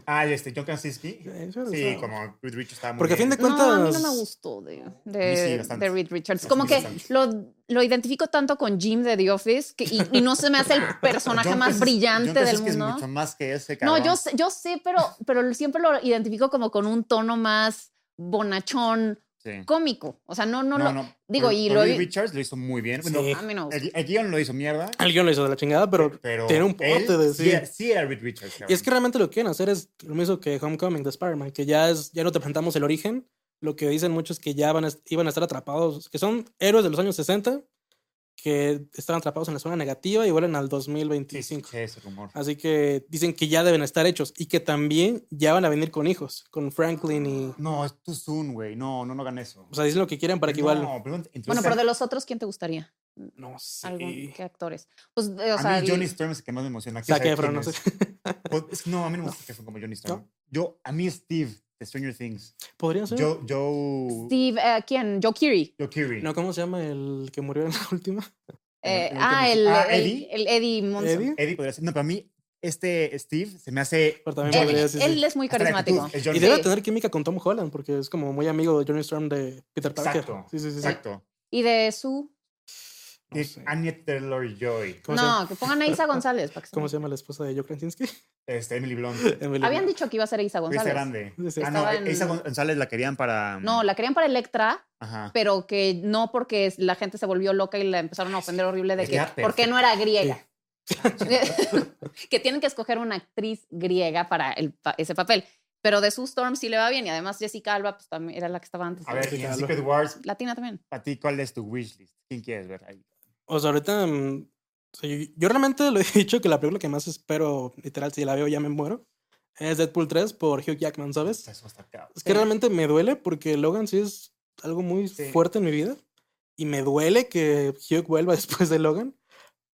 Ah, este, John Krasinski. Sí, como Reed Richards estaba muy Porque a fin de bien. cuentas. No, a mí no me gustó de, de, sí, de Reed Richards. Como que lo, lo identifico tanto con Jim de The Office que, y, y no se me hace el personaje John más brillante John del Krasinski mundo. es mucho más que ese No, cabrón. yo sé, yo sé, pero, pero siempre lo identifico como con un tono más bonachón, Sí. cómico. O sea, no, no, No, lo. no. digo, y lo Richards lo hizo muy bien. Bueno, Sí. A mí no el, el guion lo hizo mierda. El guion lo hizo de la chingada, pero, pero tiene un porte de sí, sí. era Reed Richards. Y es que realmente lo que quieren hacer es lo mismo que Homecoming de Spider-Man, que ya es, ya no te presentamos el origen. Lo que dicen muchos es que ya van a, iban a estar atrapados, que son héroes de los años 60, que están atrapados en la zona negativa y vuelven al Sí, 2025. escuché ese rumor. Así que dicen que ya deben estar hechos y que también ya van a venir con hijos, con Franklin y... No, es too soon, güey. No, no, no hagan eso. O sea, dicen lo que quieren para que igual... No, pero entonces- Bueno, pero de los otros, ¿quién te gustaría? No sé. ¿Algún, ¿Qué actores? Pues, eh, o a sea, mí el- Johnny Storm es el que más me emociona. Zac ¿Quién sabe Efron, quién no sé. es? Pues, es no, a mí no me gusta que fue como Johnny Storm. Yo, a mí Steve de Stranger Things. Podría ser. Joe, Joe, Steve, eh, ¿quién? Joe Keery. Joe Keery. No, ¿cómo se llama el que murió en la última? Eh, el ah, el, ah, el- Eddie. el Eddie Munson. ¿Eddie? Eddie podría ser. No, para mí, este Steve se me hace. Pero también Él, podría, sí, sí. él es muy carismático. es Y debe Sí. tener química con Tom Holland, porque es como muy amigo de Johnny Storm de Peter Parker. Exacto. Sí, sí, sí. sí. Exacto. Y de su. No. Anya Taylor Joy. ¿Cómo, se, No, que pongan a Isa González. Para que se- cómo se llama la esposa de Joe Krasinski? Este, Emily Blunt. Emily Habían Blunt. dicho que iba a ser Isa González. grande. Sí, sí. Ah, no, en- Isa González la querían para. No, la querían para Electra, Ajá. pero que no porque la gente se volvió loca y la empezaron a ofender horrible de que porque no era griega. que tienen que escoger una actriz griega para el ese papel. Pero de Sue Storm sí le va bien y además Jessica Alba pues también era la que estaba antes. A ver, claro. Secret Wars, Latina también. ¿a ti cuál es tu wishlist? ¿Quién quieres ver ahí? O sea, ahorita. mm, sea, yo, realmente lo he dicho que la película que más espero, literal, si la veo ya me muero, es Deadpool 3 por Hugh Jackman, ¿sabes? Eso está. Es que realmente me duele porque Logan sí es algo muy Sí. fuerte en mi vida. Y me duele que Hugh vuelva después de Logan.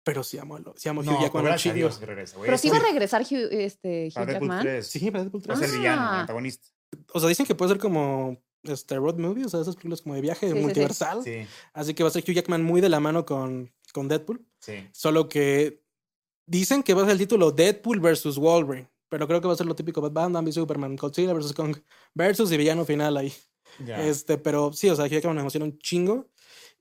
Pero sí amo, sí amo a Hugh No, Jackman gracias. Dios que regresa, güey. Pero sí va a Sí, regresar Hugh, este, Hugh Jackman. 3. Sí, para Deadpool Va a 3. ser villano, Ah. antagonista. O sea, dicen que puede ser como este road movie, o sea, esas películas como de viaje Sí, sí, sí. multiversal. Sí, Así que va a ser Hugh Jackman muy de la mano con, con Deadpool. sí. Solo que dicen que va a ser el título Deadpool versus Wolverine. Pero creo que va a ser lo típico Batman, Bambi, Superman, Godzilla versus Kong versus y villano final ahí. Ya. Este, pero sí, o sea, Hugh Jackman me emociona un chingo.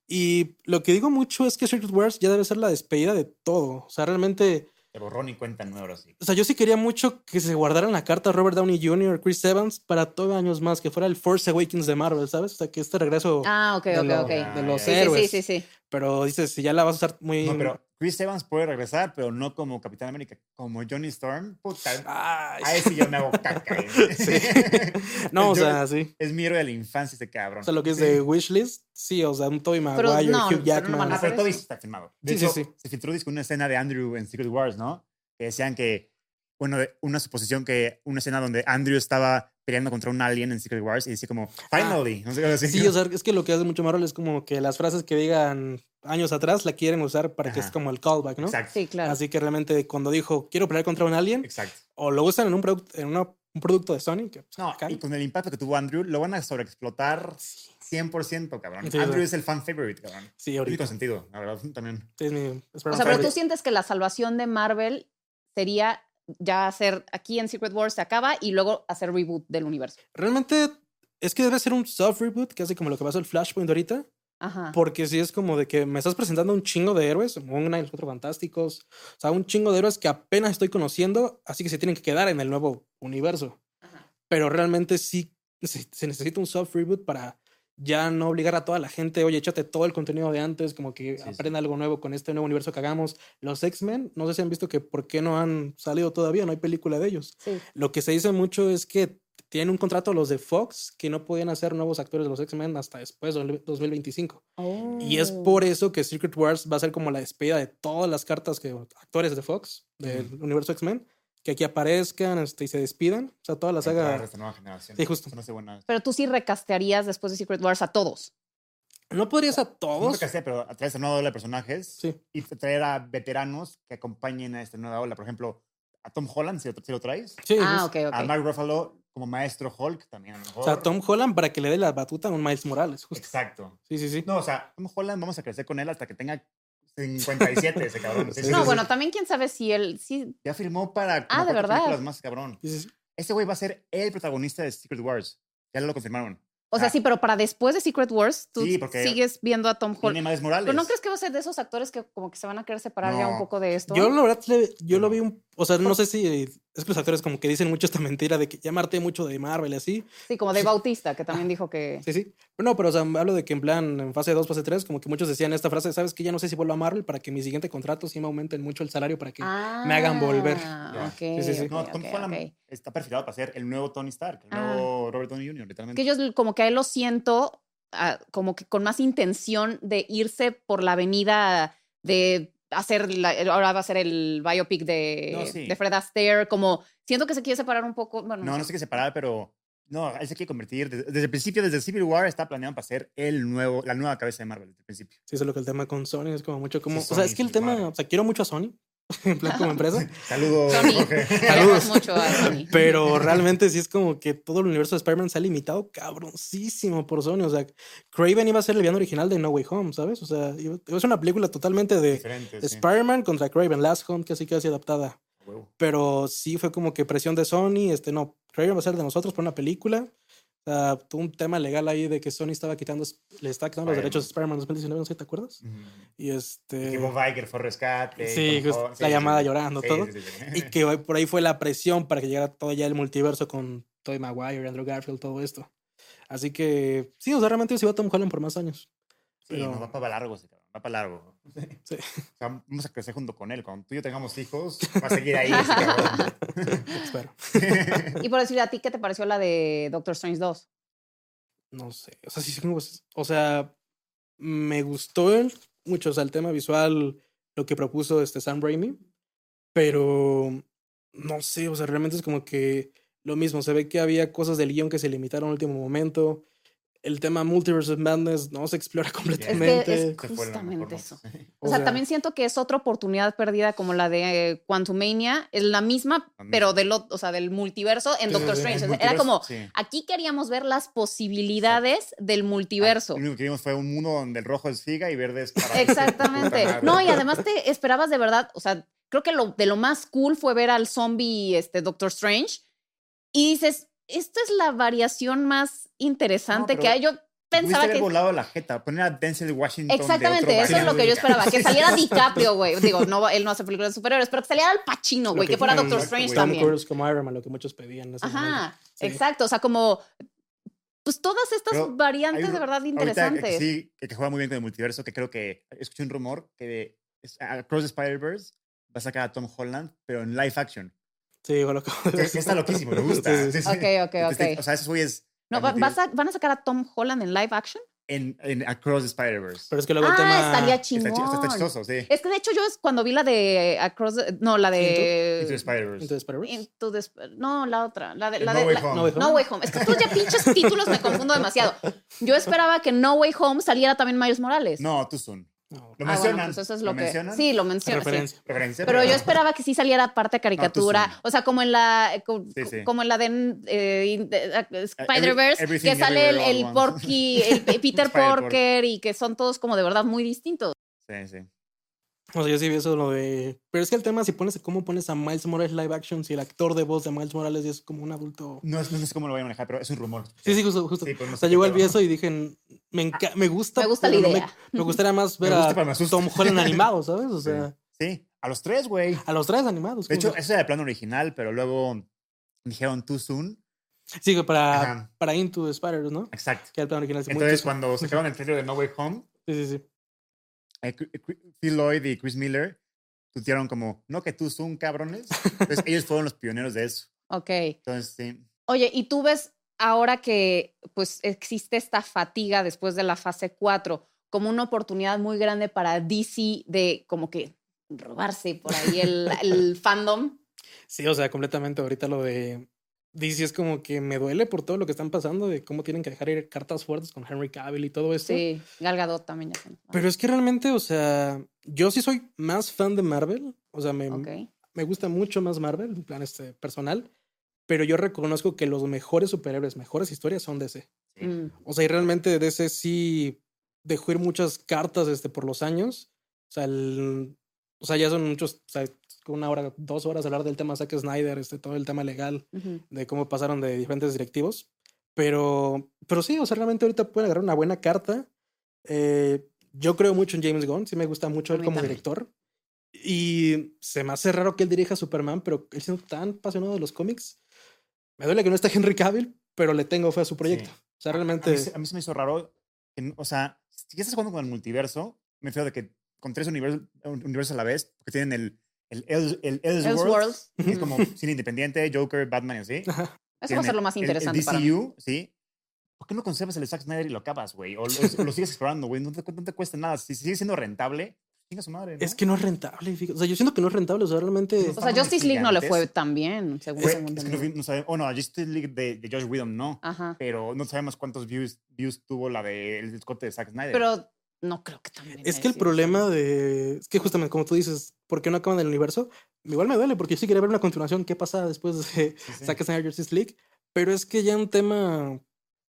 Y lo que digo mucho es que Secret Wars ya debe ser la despedida de todo. O sea, realmente, De borrón y cuenta nueva, sí. o sea, yo sí quería mucho que se guardaran la carta a Robert Downey Jr., Chris Evans, para todo años más, que fuera el Force Awakens de Marvel, ¿sabes? O sea, que este regreso Ah, ok, de, ok, lo- ok. de los Sí, sí, sí, sí, sí. Pero dices, si ya la vas a usar muy... No, pero Chris Evans puede regresar, pero no como Capitán América, como Johnny Storm. Puta, Ay, a ese yo me hago caca. eh. Sí. no, o Yo- sea, sí. Es mi héroe de la infancia ese cabrón. O sea, lo que es Sí. de Wishlist, sí, o sea, un Tobey Pero Maguire, no, pero Hugh no Jackman. Ah, pero todo eso. está filmado. De Sí, sí, hecho, sí. se filtró disco una escena de Andrew en Secret Wars, ¿no? Que decían que, bueno, una suposición que una escena donde Andrew estaba peleando contra un alien en Secret Wars y decía como, finally. No sé. Ah. Sí, o sea, es que lo que hace mucho Marvel es como que las frases que digan años atrás la quieren usar para que es Ajá. como el callback, ¿no? Exacto. Sí, claro. Así que realmente cuando dijo quiero pelear contra un alien, Exacto. o lo usan en un, product- en una- un producto de Sony, que pues, No, acá- y con el impacto que tuvo Andrew, lo van a sobreexplotar Sí. 100%, cabrón. Sí, Andrew es el fan favorite, cabrón. Sí, Tiene ahorita. sentido, la verdad, también. Sí, es mi O sea, pero tú favorite. sientes que la salvación de Marvel sería ya hacer aquí en Secret Wars se acaba y luego hacer reboot del universo. Realmente es que debe ser un soft reboot, casi como lo que pasó el Flashpoint ahorita. Ajá. Porque sí es como de que me estás presentando un chingo de héroes, Moon Knight, los Cuatro Fantásticos, o sea, un chingo de héroes que apenas estoy conociendo, así que se tienen que quedar en el nuevo universo. Ajá. Pero realmente sí se, se necesita un soft reboot para ya no obligar a toda la gente, oye, échate todo el contenido de antes, como que Sí, sí. aprenda algo nuevo con este nuevo universo que hagamos. Los X-Men, no sé si han visto que por qué no han salido todavía, no hay película de ellos. Sí. Lo que se dice mucho es que tienen un contrato los de Fox que no podían hacer nuevos actores de los X-Men hasta después del 2025. Y es Oh. por eso que Secret Wars va a ser como la despedida de todas las cartas que actores de Fox, del universo X-Men, que aquí aparezcan este, y se despidan. O sea, toda la Entrar a saga. esta nueva generación. Sí, justo. Eso no sé, buena. Pero tú sí recastearías después de Secret Wars a todos. No podrías a No todos. sé, pero a través de una nueva ola de personajes Sí. y traer a veteranos que acompañen a esta nueva ola. Por ejemplo, a Tom Holland, si lo, si lo traes. Sí, Ah, justo. ok, ok. A Mark Ruffalo como maestro Hulk también a lo mejor. O sea, Tom Holland para que le dé la batuta a un Miles Morales. Justo. Exacto. Sí, sí, sí. No, o sea, Tom Holland vamos a crecer con él hasta que tenga 57 ese cabrón. Sí, Sí, sí, no, sí. bueno, también quién sabe si él sí. Ya firmó para Ah, ¿de verdad? películas más, cabrón. Ese güey va a ser el protagonista de Secret Wars. Ya lo confirmaron. O sea, Ah. sí, pero para después de Secret Wars, tú Sí, porque sigues viendo a Tom Holland. Morales. ¿Pero no crees que va a ser de esos actores que como que se van a querer separar ya un poco de esto? Yo, la verdad, yo lo vi un. O sea, no sé si es que los actores como que dicen mucho esta mentira de que harté mucho de Marvel y así. Sí, como de Bautista, que también dijo que. Sí, sí. Pero no, pero o sea, hablo de que en plan, en fase 2, fase 3, como que muchos decían esta frase, ¿sabes que Ya no sé si vuelvo a Marvel para que mi siguiente contrato sí me aumenten mucho el salario para que... me hagan volver. Ah, Ya. ok, Sí, sí, sí. ok, No, Tom ok, Holland ok. está perfilado para ser el nuevo Tony Stark, el Ah. nuevo Robert Downey Jr., literalmente. Que yo como que a él lo siento ah, como que con más intención de irse por la avenida de hacer, la- ahora va a ser el biopic de, No, sí. de Fred Astaire, como siento que se quiere separar un poco, bueno, No, no sé qué separar, pero no, él se quiere convertir. Desde, desde el principio, desde Civil War, está planeado para ser el nuevo, la nueva cabeza de Marvel desde el principio. Sí, eso es lo que el tema con Sony es como mucho como... Sí, o sea, Sony, es que el tema... madre. O sea, quiero mucho a Sony, en plan como empresa, Saludos. Jorge. Queremos mucho a Sony. pero realmente sí es como que todo el universo de Spider-Man se ha limitado cabroncísimo por Sony. O sea, Craven iba a ser el villano original de No Way Home, ¿sabes? O sea, ser una película totalmente de, Diferente, de sí. Spider-Man contra Craven, Last Hunt, que así casi adaptada. Pero sí fue como que presión de Sony, este no, Craven va a ser de nosotros por una película. O sea, tuvo un tema legal ahí de que Sony estaba quitando, le estaba quitando los derechos de Spider-Man 2019, no sé si te acuerdas. Ujú. Y este. Que Bob Iger fue rescate. Sí, Holland- la llamada llorando, todo. sí, sí, sí. Y que por ahí fue la presión para que llegara todo ya el multiverso con Tobey Maguire, Andrew Garfield, todo esto. Así que sí, o sea, realmente sí va Tom Holland por más años. Sí, pero- no, va para largo, cabrón, va para largo. Sí. O sea, vamos a crecer junto con él. Cuando tú y yo tengamos hijos, va a seguir ahí. cabrón. Espero. Y por decir a ti, ¿qué te pareció la de Doctor Strange 2? No sé. O sea, sí, sí, o sea, me gustó mucho, o sea, el tema visual, lo que propuso este Sam Raimi, pero no sé, o sea, realmente es como que lo mismo. Se ve que había cosas del guion que se limitaron al último momento. El tema Multiverse of Madness no se explora completamente. es- fue la Justamente eso. O, sea, también siento que es otra oportunidad perdida como la de eh, Quantumania, es la misma, La pero del, o sea, del multiverso en Sí, Doctor sí. Strange. El O sea, Era como, sí. aquí queríamos ver las posibilidades del multiverso. Lo único que vimos fue un mundo donde el rojo es figa y verde es para. Exactamente. No, y además te esperabas de verdad, o sea, creo que lo, de lo más cool fue ver al zombie este, Doctor Strange y dices, esta es la variación más interesante pero que hay. Yo pensaba haber que... volado la jeta, poner a Denzel Washington. de Exactamente, otro eso es lo que yo esperaba, que saliera DiCaprio, güey. Digo, no, él no hace películas de superhéroes, pero que saliera Al Pacino, güey, que que fuera fue, Doctor exacto, Strange. Tom también. Cruise como Iron Man, lo que muchos pedían en ese momento. Ajá, Sí. exacto, o sea, como pues todas estas Pero variantes un- de verdad que interesantes. sí, que, que juega muy bien con el multiverso, que creo que escuché un rumor que es- Across the Spider-Verse va a sacar a Tom Holland, pero en live action. Sí, como Que, que está loquísimo, me gusta. Sí, sí. Ok, ok, ok. O sea, esos güeyes No, va- admitir- vas a- ¿Van a sacar a Tom Holland en live action? en, en Across the Spider-Verse. Pero es que luego el Ah, tema. estaría está- chingón. está chistoso, sí. Es que de hecho yo es cuando vi la de Across, the- no, la de Into the Spider-Verse. Into the Sp- no, la otra, la de, El la No de Way la- Home. No Way Home. No Way Home. Es que estos ya pinches títulos me confundo demasiado. Yo esperaba que No Way Home saliera también Miles Morales. No, too soon. No. Lo Ah, bueno, mencionan. pues eso es ¿Lo lo, que. mencionan? Sí, lo mencionan. sí. Referencia. Referencia, Pero yo esperaba que sí saliera parte de caricatura. o sea, como en la. co- Sí, sí. Como en la de eh, uh, Spider-Verse, que sale el, el. Porky, el Peter. Porker y que son todos como de verdad muy distintos. Sí, sí. O sea, yo sí vi eso lo de. Pero es que el tema, si pones cómo pones a Miles Morales live action, si el actor de voz de Miles Morales es como un adulto. No, es- no sé cómo lo voy a manejar, pero es un rumor. Sí, sí, justo. justo. Sí, pues no o sea, yo igual vi eso y dije, me, enca- me gusta. Me gusta la no idea. Me, me gustaría más Me ver gusta, a. Tom Holland animado, ¿sabes? O sea, Sí, a los tres, güey. a los tres animados. De hecho, eso era el plan original, pero luego dijeron too soon. sí, que para, Ajá. para Into the Spider, ¿no? Exacto. Que el plan original Entonces, cuando sacaron el trailer de No Way Home, Sí, sí, sí. Eh, Cri- Phil Lloyd y Chris Miller tuitearon como, no que tú son cabrones. Entonces, ellos fueron los pioneros de eso. Ok. Entonces, sí. Oye, y tú ves ahora que pues existe esta fatiga después de la fase 4 como una oportunidad muy grande para DC de como que robarse por ahí el, el fandom. Sí, o sea, completamente ahorita lo de DC es como que me duele por todo lo que están pasando, de cómo tienen que dejar ir cartas fuertes con Henry Cavill y todo esto. Sí, Gal Gadot también ya. Pero es que realmente, o sea, yo sí soy más fan de Marvel. O sea, me, me gusta mucho más Marvel, en plan este personal. Pero yo reconozco que los mejores superhéroes, mejores historias son DC. sí. Mm, O sea, y realmente DC sí dejó ir muchas cartas este, por los años. O sea, el- o sea, ya son muchos, o sea, una hora, dos horas hablar del tema Zack Snyder, este, todo el tema legal ujú. de cómo pasaron de diferentes directivos. Pero, pero sí, o sea, realmente ahorita pueden agarrar una buena carta. Eh, yo creo mucho en James Gunn, sí me gusta mucho A él como también. director. Y se me hace raro que él dirija a Superman, pero él siendo tan apasionado de los cómics, me duele que no esté Henry Cavill, pero le tengo fe a su proyecto. Sí. O sea, A- realmente... A, mí, se- a mí se me hizo raro. o sea, si ya estás jugando con el multiverso, me feo de que con tres universos, universos a la vez, porque tienen el, el, el Elseworlds, Elseworlds. que es como cine independiente, Joker, Batman y así. Eso va a ser lo más el- interesante el, para mí. DCU, sí. ¿Por qué no conservas el Zack Snyder y lo acabas, güey? O lo, o lo sigues explorando, güey. No te, no te cuesta nada. Si sigue siendo rentable, chinga su madre. ¿no? Es que no es rentable. fíjate. O sea, yo siento que no es rentable. O sea, realmente... O sea, Justice League no le fue tan bien, según tengo es que no, no sabemos. Oh, no, Justice League de, de Josh Whedon no. Ajá. Pero no sabemos cuántos views, views tuvo la del de, corte de Zack Snyder. Pero no creo que también. Es que el problema de. Es que justamente, como tú dices, ¿por qué no acaban el universo? Igual me duele, porque yo sí quería ver una continuación. ¿Qué pasa después de Sí, sí. Zack Snyder Justice League? Pero es que ya un tema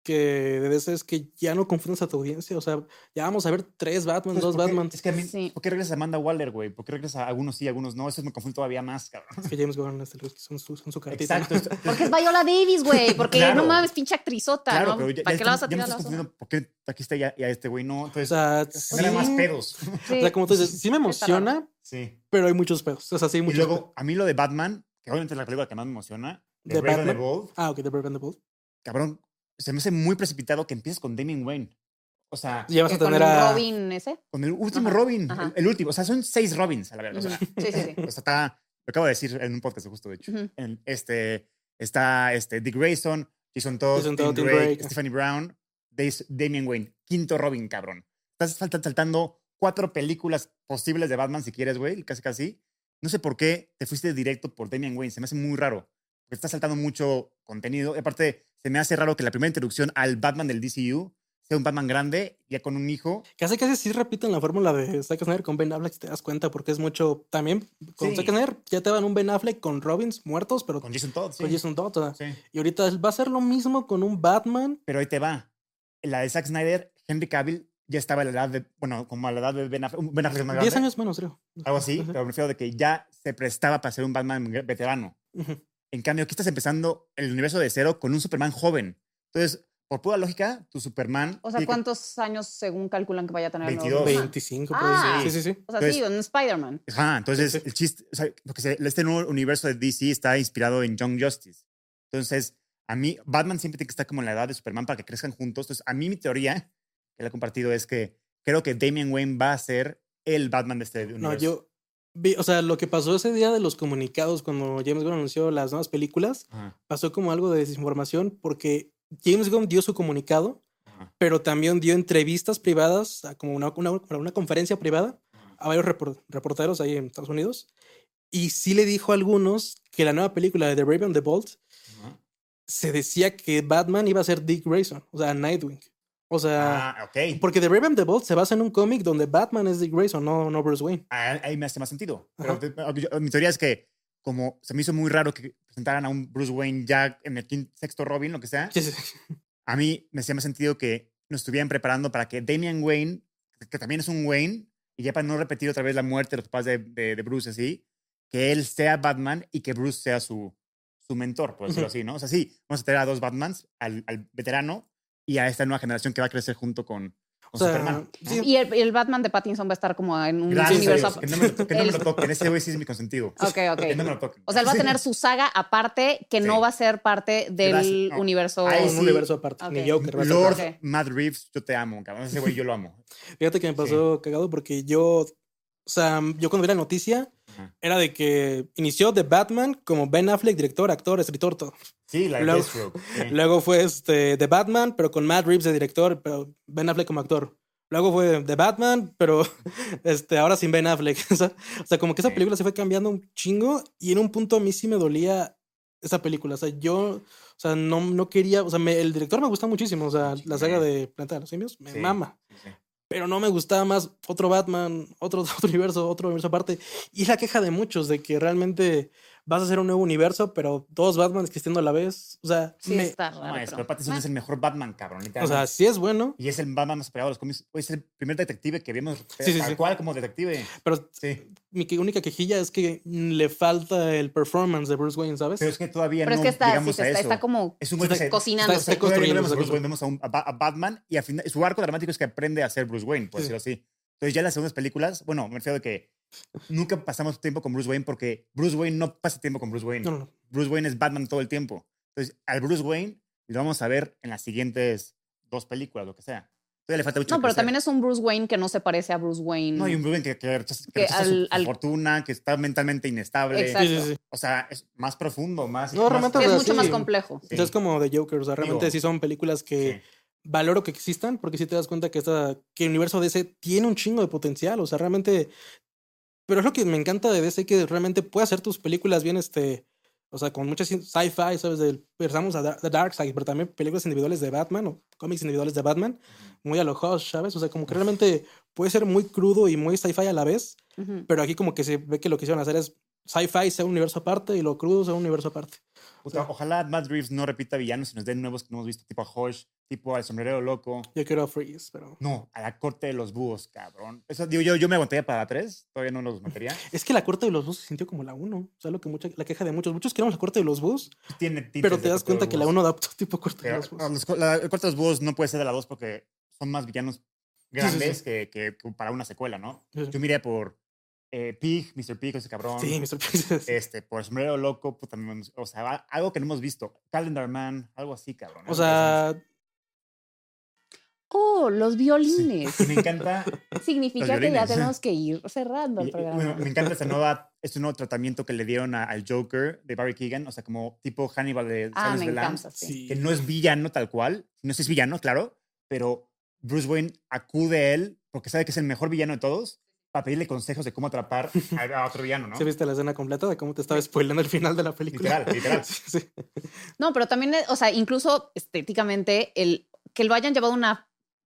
que de ese es que ya no confundas a tu audiencia. O sea, ya vamos a ver tres Batman, Pues, dos ¿por qué- Batman. Es que a mí, Sí. ¿por qué regresas a Amanda Waller, güey? ¿Por qué regresas a algunos sí, algunos no? Eso me confunde todavía más, cabrón. Es que James Gunn este, son, su, son su cartita. ¿no? Exacto. esto- Porque es Viola Davis, güey. Porque Claro. no mames, pinche actrizota, Claro, ¿no? pero ya, ¿Para ya qué la vas a estás- ya me tirar a estás confundiendo por qué aquí está ya, ya este güey no. O Entonces, sea, genera más sí. pedos. Sí. O sea, como tú dices, sí me emociona, Sí. pero hay muchos pedos. O sea, sí hay Y muchos luego, a mí lo de Batman, que obviamente es la película que más me emociona, de ¿De Brave and the Batman? Bold, Ah, ok, The Brave and the Bold. cabrón, se me hace muy precipitado que empieces con Damien Wayne. O sea, Ya vas a Eh, con tener a. Robin ese. con el último Ajá, Robin, ajá. El, el último. O sea, son seis Robins, a la verdad. O sea, Sí, sí, sí. o sea, está, lo acabo de decir en un podcast justo, de hecho. En este, está este, Dick Grayson, Jason Todd, Jason Tim Todd, Tim Drake, Drake. Stephanie Brown, Damian Wayne, quinto Robin, cabrón. Estás saltando cuatro películas posibles de Batman si quieres, güey, casi casi. No sé por qué te fuiste directo por Damian Wayne, se me hace muy raro. Porque estás saltando mucho contenido. Y aparte, se me hace raro que la primera introducción al Batman del DCU sea un Batman grande, ya con un hijo. Casi casi sí repiten la fórmula de Zack Snyder con Ben Affleck, si te das cuenta, porque es mucho también con Sí. Zack Snyder ya te dan un Ben Affleck con Robins muertos, pero Con con, Jason Todd, sí. Jason Todd. o sea, Sí. Y ahorita va a ser lo mismo con un Batman. Pero ahí te va. La de Zack Snyder, Henry Cavill ya estaba a la edad de, bueno, como a la edad de Ben Affleck. Ben Affleck más 10 grande, años menos, creo. Algo así, pero me refiero de que ya se prestaba para ser un Batman veterano. Ujú. En cambio, aquí estás empezando el universo de cero con un Superman joven. Entonces, por pura lógica, tu Superman. O sea, tiene que- ¿cuántos años según calculan que vaya a tener el nuevo 22. Superman? 25, por Ah. Sí, sí, sí. O sea, Entonces- sí, un Spider-Man. Ajá, entonces Sí, sí. el chiste, o sea, porque este nuevo universo de DC está inspirado en Young Justice. Entonces, a mí, Batman siempre tiene que estar como en la edad de Superman para que crezcan juntos. Entonces, a mí mi teoría, que la he compartido, es que creo que Damian Wayne va a ser el Batman de este universo. No, yo vi, o sea, lo que pasó ese día de los comunicados cuando James Gunn anunció las nuevas películas, Ajá, pasó como algo de desinformación porque James Gunn dio su comunicado, ajá, pero también dio entrevistas privadas, a como una, una, una conferencia privada ajá. a varios repor- reporteros ahí en Estados Unidos. Y sí le dijo a algunos que la nueva película de The Brave and the Bold se decía que Batman iba a ser Dick Grayson, o sea, Nightwing. O sea, Ah, ok. porque The Brave and the Bold se basa en un cómic donde Batman es Dick Grayson, no, no Bruce Wayne. Ah, Ahí me hace más sentido. Pero te- mi teoría es que como se me hizo muy raro que presentaran a un Bruce Wayne ya en el quinto, sexto Robin, lo que sea, Sí, sí, sí. a mí me hacía más sentido que nos estuvieran preparando para que Damian Wayne, que también es un Wayne, y ya para no repetir otra vez la muerte de los papás de, de- de Bruce así, que él sea Batman y que Bruce sea su, su mentor, por decirlo Ujú. así, ¿no? O sea, sí, vamos a tener a dos Batmans, al, al veterano y a esta nueva generación que va a crecer junto con, O sea, Superman. ¿no? sí, Y el, y el Batman de Pattinson va a estar como en un Gracias universo. Que no me lo, que no me lo toquen. Ese güey sí es mi consentido. Ok, ok. Que no me lo toquen. O sea, él va a tener su saga aparte que no Sí. va a ser parte del. No. universo. Ahí un sí. universo aparte. Ok. Ni Joker. va a ser Lord aparte. Ok. Matt Reeves, yo te amo, cabrón. Ese güey yo lo amo. Fíjate que me pasó cagado porque yo, o sea, yo cuando vi la noticia Ajá. era de que inició The Batman como Ben Affleck, director, actor, escritor, todo. Sí, la Luego- sí. Luego fue este, The Batman, pero con Matt Reeves de director, pero Ben Affleck como actor. Luego fue The Batman, pero este, ahora sin Ben Affleck. o sea, o sea, como que esa película se fue cambiando un chingo y en un punto a mí sí me dolía esa película. O sea, yo, o sea, no, no quería, o sea, me- el director me gusta muchísimo, o sea, la saga de Planeta de los Simios, me Sí, mama. sí. Pero no me gustaba más otro Batman, otro, universo, otro universo aparte. Y la queja de muchos de que realmente vas a hacer un nuevo universo, pero dos Batman existiendo a la vez. O sea, Sí, me- está No, raro. es, pero- Pattinson es el mejor Batman, cabrón. o sea, sí es bueno, y es el Batman más pegado a los cómics. Es el primer detective que vimos Sí, sí, tal sí. cual como detective. pero Sí. mi única quejilla es que le falta el performance de Bruce Wayne, ¿sabes? Pero es que todavía Pero no es que está, sí, llegamos está, a eso. está como es un está se... cocinando. está- no construyendo, vemos a Bruce. Wayne, vemos a, un- a a Batman y al final su arco dramático es que aprende a ser Bruce Wayne, por Sí. decirlo así. Entonces ya en las segundas películas, bueno, me refiero a que nunca pasamos tiempo con Bruce Wayne porque Bruce Wayne no pasa tiempo con Bruce Wayne. No, no. Bruce Wayne es Batman todo el tiempo. Entonces, al Bruce Wayne lo vamos a ver en las siguientes dos películas, lo que sea. Todavía le falta mucho. No, pero crecer. también es un Bruce Wayne que no se parece a Bruce Wayne. No, hay un Bruce Wayne que, que rechaza, que Que rechaza su- al- su, al- fortuna, que está mentalmente inestable. Exacto. Sí, sí, sí. O sea, es más profundo, más. No, más- realmente es mucho más complejo. Sí. Entonces, como de Joker, o sea, realmente Digo, sí son películas que Sí. Valoro que existan, porque sí te das cuenta que, esta, que el universo DC tiene un chingo de potencial, o sea, realmente... Pero es lo que me encanta de DC, que realmente puede hacer tus películas bien, este... O sea, con muchas sci-fi, ¿sabes? Del, pensamos a The Dark Side, pero también películas individuales de Batman o cómics individuales de Batman, muy a lo Hush, ¿sabes? O sea, como que realmente puede ser muy crudo y muy sci-fi a la vez, Ujú. pero aquí como que se ve que lo que quisieron hacer es sci-fi sea un universo aparte y lo crudo sea un universo aparte. Puta, ojalá Matt Reeves no repita villanos y nos den nuevos que no hemos visto, tipo a Hosh, tipo al sombrero loco. Yo quiero a Freeze, pero... No, a la corte de los búhos, cabrón. Eso digo yo, yo me aguantaría para la 3, todavía no los metería. Es que la corte de los búhos se sintió como la 1. O sea, lo que mucha, la queja de muchos. Muchos queremos la corte de los búhos, Tiene tintes pero de te das de cuenta que la búhos. 1 adaptó tipo corte de Pero, los búhos. no, los co- la, el corte de los búhos no puede ser de la 2 porque son más villanos grandes Que, que- que para una secuela, ¿no? Yo miré por eh, Pig, Mr. Pig, ese cabrón. Sí, Mr. Pieces. Este, por Sombrero Loco, puta, o sea, algo que no hemos visto. Calendar Man, algo así, cabrón. O sea, Oh, los violines. Sí, Me encanta, Significa que ya tenemos que ir cerrando el programa. bueno, me encanta este, nueva, este nuevo tratamiento que le dieron a- al Joker de Barry Keegan, o sea, como tipo Hannibal de ah, Silence me encanta, sí. que no es villano tal cual, no sé si es villano, claro, pero Bruce Wayne acude a él porque sabe que es el mejor villano de todos para pedirle consejos de cómo atrapar a, a otro villano, ¿no? ¿Sí viste la escena completa de cómo te estaba spoilando el final de la película? Literal, literal. Sí. No, pero también, eh, o sea, incluso estéticamente, el que lo hayan llevado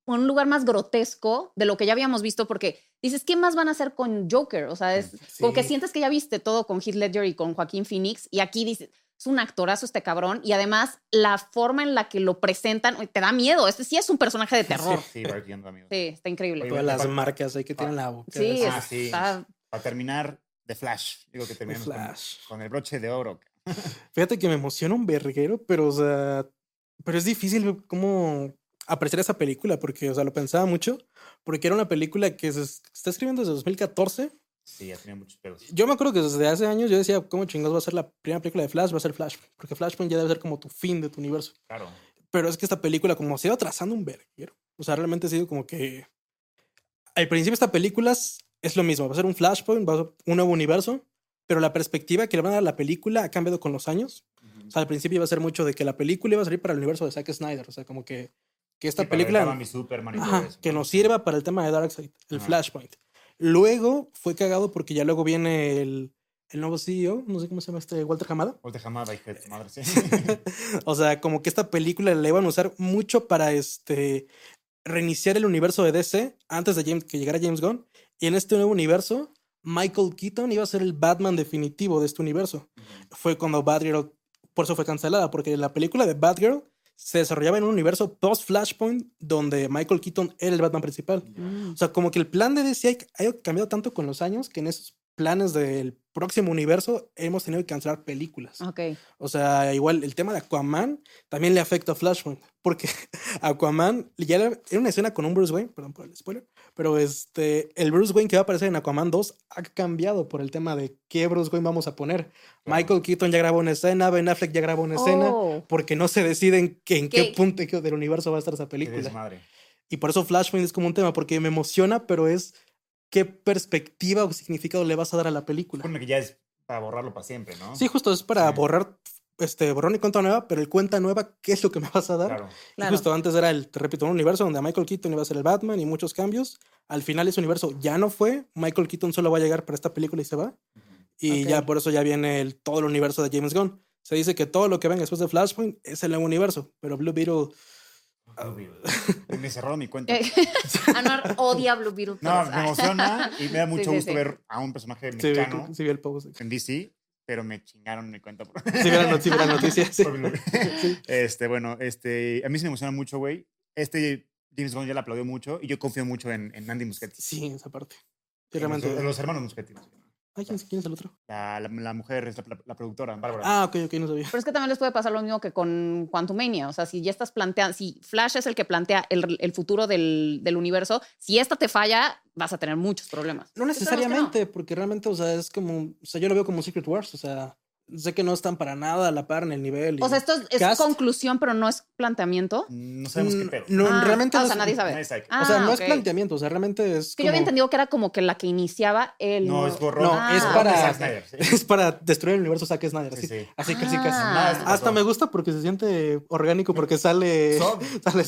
a un lugar más grotesco de lo que ya habíamos visto, porque dices, ¿qué más van a hacer con Joker? O sea, es como que Sí. sientes que ya viste todo con Heath Ledger y con Joaquín Phoenix, y aquí dices, es un actorazo este cabrón, y además la forma en la que lo presentan, te da miedo. Este sí es un personaje de terror. Sí, amigo. Sí, está increíble. Todas las marcas ahí que tiene en la boca. Sí, Ah, sí. está- Para terminar, The Flash. Digo que terminamos con- Flash. Con, el broche de oro. Fíjate que me emociona un verguero, pero, o sea, pero es difícil cómo apreciar esa película, porque, o sea, lo pensaba mucho, porque era una película que se es- está escribiendo desde 2014. Sí, ya tenía muchos pedos. Yo me acuerdo que desde hace años yo decía, ¿cómo chingados va a ser la primera película de Flash? Va a ser Flashpoint, porque Flashpoint ya debe ser como tu fin de tu universo. Claro. Pero es que esta película, como se iba trazando un verguero, o sea, realmente ha sido como que al principio esta película es lo mismo. Va a ser un Flashpoint, va a ser un nuevo universo, pero la perspectiva que le van a dar a la película ha cambiado con los años. O sea, al principio iba a ser mucho de que la película iba a salir para el universo de Zack Snyder. O sea, como que, que esta Sí, película Batman y Superman y todo ajá, eso. que nos sirva para el tema de Darkseid, el Ajá. Flashpoint. Luego fue cagado porque ya luego viene el, el nuevo CEO, no sé cómo se llama este, Walter Hamada. Walter Hamada, hijo de tu madre, sí. O sea, como que esta película la iban a usar mucho para este reiniciar el universo de DC antes de James- que llegara James Gunn. Y en este nuevo universo, Michael Keaton iba a ser el Batman definitivo de este universo. Fue cuando Batgirl, por eso fue cancelada, porque la película de Batgirl se desarrollaba en un universo post-Flashpoint donde Michael Keaton era el Batman principal. Mm. O sea, como que el plan de DC ha, ha cambiado tanto con los años que en esos planes del próximo universo hemos tenido que cancelar películas. Ok. O sea, igual el tema de Aquaman también le afecta a Flashpoint, porque Aquaman ya era una escena con un Bruce Wayne, perdón por el spoiler, pero este, el Bruce Wayne que va a aparecer en Aquaman 2 ha cambiado por el tema de qué Bruce Wayne vamos a poner. Michael Keaton ya grabó una escena, Ben Affleck ya grabó una escena, Oh. porque no se deciden que en qué ¿Qué? punto del universo va a estar esa película. Y por eso Flashpoint es como un tema, porque me emociona, pero es qué perspectiva o significado le vas a dar a la película. Supone que ya es para borrarlo para siempre, ¿no? Sí, justo es para Sí. borrar este borrón y cuenta nueva, pero el cuenta nueva, ¿qué es lo que me vas a dar? Claro. Y Claro. justo antes era el, te repito, un universo donde Michael Keaton iba a ser el Batman y muchos cambios. Al final ese universo ya no fue. Michael Keaton solo va a llegar para esta película y se va. Y ya por eso ya viene el, todo el universo de James Gunn. Se dice que todo lo que venga después de Flashpoint es el nuevo universo, pero Blue Beetle Me cerró mi cuenta. Eh, Anuar odia Blue Beetle. No, me emociona y me da mucho Sí, sí, gusto sí. ver a un personaje sí, vi- mexicano sí vi el post. en DC, pero me chingaron mi cuenta. por- Sí vi la, noticia. sí. Este, bueno, este, a mí sí me emociona mucho, güey. Este James Gunn ya le aplaudió mucho y yo confío mucho en, en Andy Muschietti. Sí, esa parte. Sí, En los, realmente. en los hermanos Muschietti. Ay, ¿quién, es- el otro? La, la, la mujer es la, la productora, Bárbara. Ah, ok, ok, no sabía. Pero es que también les puede pasar lo mismo que con Quantumania. O sea, si ya estás planteando, si Flash es el que plantea el, el futuro del, del universo, si esta te falla, vas a tener muchos problemas. No. necesariamente, porque realmente, o sea, es como, o sea, yo lo veo como Secret Wars, o sea, sé que no están para nada a la par en el nivel. y- O sea, esto es, conclusión, pero no es planteamiento. No sabemos qué Mm, pedo. No, Ah, realmente ah, no o sea, es- nadie sabe. Nadie sabe qué- Ah, o sea, no es planteamiento, o sea, realmente es que yo había entendido que era como que la que iniciaba el. No, es borrón. No, Ah, es ok. para, Zack Snyder, sí. es para destruir el universo Zack Snyder, Sí, así, sí. así casi Ah. casi. Nada, esto Hasta me gusta porque se siente orgánico porque sale Zod. sale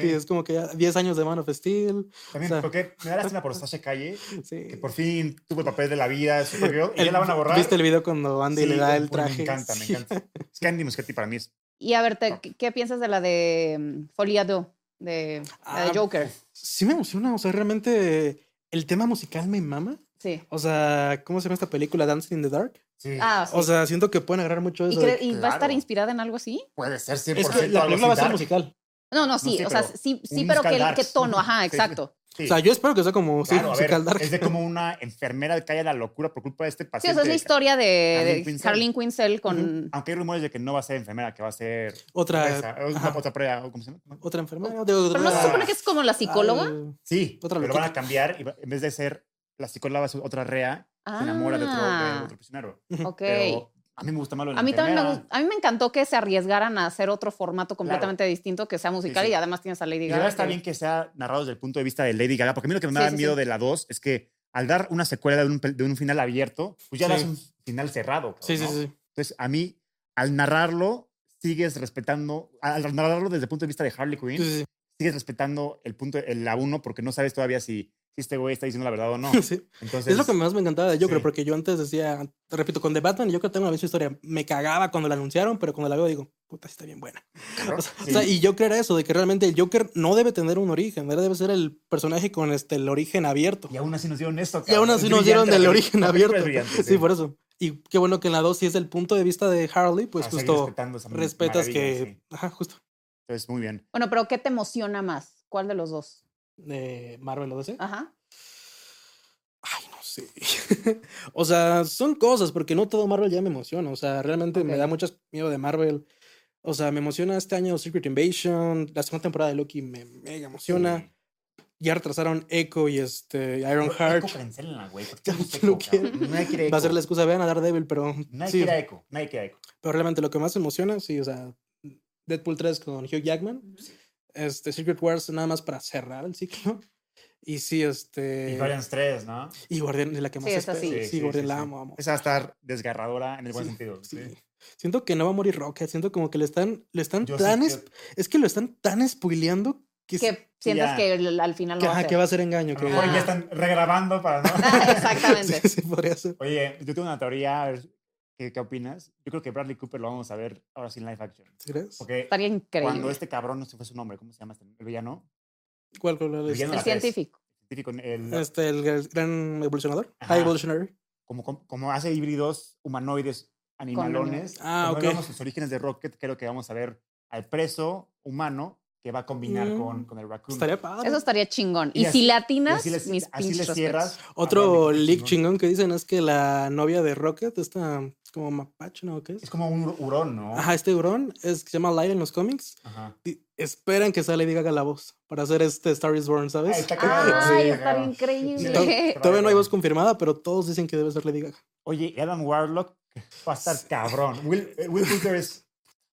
Sí. y es como que ya 10 años de Man of Steel. También, o sea- porque me da lástima por Sasha Calle, Sí. que por fin tuvo el papel de la vida, Supergirl, y ya la van a borrar. ¿Viste el video cuando Andy Sí, le da el traje? Me encanta, me encanta. Es que Andy Muschietti para mí es. Y a ver, te- ¿qué, qué piensas de la de mm, Folia 2? De, la de Ah, Joker. Sí me emociona, o sea, realmente el tema musical me mama. Sí. O sea, ¿cómo se llama esta película Dancing in the Dark? Sí. Ah, sí. O sea, siento que pueden agarrar mucho ¿Y, eso. de- y va a estar inspirada en algo así? puede ser 100% Es que la algo película va a ser musical. No, no, sí, sí, o sea, sí, sí, pero ¿qué, tono? Ajá, Sí, exacto. Sí. O sea, yo espero que sea como sí, Claro, a ver, es de como una enfermera que cae a la locura por culpa de este Sí, paciente. sea, es la historia de, de Quinzel. Harleen Quinzel con... Aunque hay rumores de que no va a ser enfermera, que va a ser Otra- esa, otra, otra prueba, ¿cómo se llama? Otra enfermera. de Pero no se otra- supone que es como la psicóloga. Ay, Sí, Otra pero lo van a cambiar y va- en vez de ser la psicóloga va a ser otra rea, se enamora de otro, de Ah, otro prisionero. ok. Pero a mí me gusta más lo de la A mí también me, enfermera. gust- a mí me encantó que se arriesgaran a hacer otro formato completamente distinto, que sea musical sí. y además tienes a Lady Y Gaga. ahora está que- bien que sea narrado desde el punto de vista de Lady Gaga, porque a mí lo que me Sí, da sí, miedo sí. de la 2 es que al dar una secuela de un, de un final abierto, pues ya Sí. das un final cerrado. cabrón, Sí, sí, ¿no? sí. Entonces, a mí, al narrarlo, sigues respetando, al narrarlo desde el punto de vista de Harley Quinn, Sí, sí, sigues respetando el punto, el la 1, porque no sabes todavía si, si este güey está diciendo la verdad o no. sí. Sí. Entonces, Es lo que más me encantaba de Joker, sí. porque yo antes decía, te repito, con The Batman, yo creo que tengo la misma historia. Me cagaba cuando la anunciaron, pero cuando la veo digo, puta, sí está bien buena. cabrón, O sea, sí. o sea, y Joker era eso, de que realmente el Joker no debe tener un origen, debe ser el personaje con este, el origen abierto. Y aún así nos dieron esto. Y aún cabrón. así Es nos dieron la origen abierto. sí. por eso. Y qué bueno que en la 2, si es el punto de vista de Harley, pues seguir justo respetas que. sí. Ajá, justo. Entonces, muy bien. Bueno, pero ¿qué te emociona más? ¿Cuál de los dos? De Marvel o DC. Ajá. Ay, no sé. o sea, son cosas, porque no todo Marvel ya me emociona. O sea, realmente me da mucho miedo de Marvel. O sea, me emociona este año Secret Invasion. La segunda temporada de Loki me mega emociona. Sí. Ya retrasaron Echo y este Iron Echo, Heart. cancelenla, güey. ¿por qué Ya no Echo. Nadie quiere Va a ser Echo. la excusa, vean a Daredevil, pero Nadie sí, quiere Echo. Nadie quiere Echo. pero realmente lo que más me emociona, sí, o sea, Deadpool 3 con Hugh Jackman, este Secret Wars nada más para cerrar el ciclo Y sí, este. Y Guardians 3, ¿no? Y Guardián es la que más Sí, espero. sí. Sí, Sí, Guardián sí, la amo, amo. Esa va a estar desgarradora en el buen Sí, sentido. sí. sí. Siento que no va a morir Rocket. Siento como que le están, le están Yo tan. creo- es, es que lo están tan spoileando que, Que sientas ya. que al final que, lo va a hacer. que va a ser engaño. Que, Ah. ya están regrabando para no. Exactamente. sí, sí, podría ser. Oye, yo tengo una teoría, a ver, ¿qué, qué opinas? Yo creo que Bradley Cooper lo vamos a ver ahora sí en live action. ¿Sí crees? Porque Estaría increíble. cuando este cabrón, no sé fue su nombre, ¿cómo se llama este? ¿El villano? ¿Cuál, cuál, cuál es? Villano el la tres. científico. Científico, el- Este, el, el gran evolucionador. Ajá. High Evolutionary. como, como, como hace híbridos humanoides animalones. Ah, como ok. vemos los orígenes de Rocket, creo que vamos a ver al preso humano que va a combinar Mm. con, con el raccoon. Estaría padre. Eso estaría chingón. Y Y, así- si y latinas, así le, mis así pinches le cierras. Otro leak chingón. chingón que dicen es que la novia de Rocket, esta como mapache, ¿no? ¿Qué Es es? como un hurón, ¿no? Ajá, este hurón es que se llama Light en los cómics. Ajá. Y esperan que sea Lady Gaga la voz para hacer este Star is Born, Ah, ¿sabes? está cagado, Ay, sí. To- increíble. Todavía no hay voz confirmada, pero todos dicen que debe ser Lady Gaga. Oye, Adam Warlock va a estar cabrón. Will, eh, Will Poulter es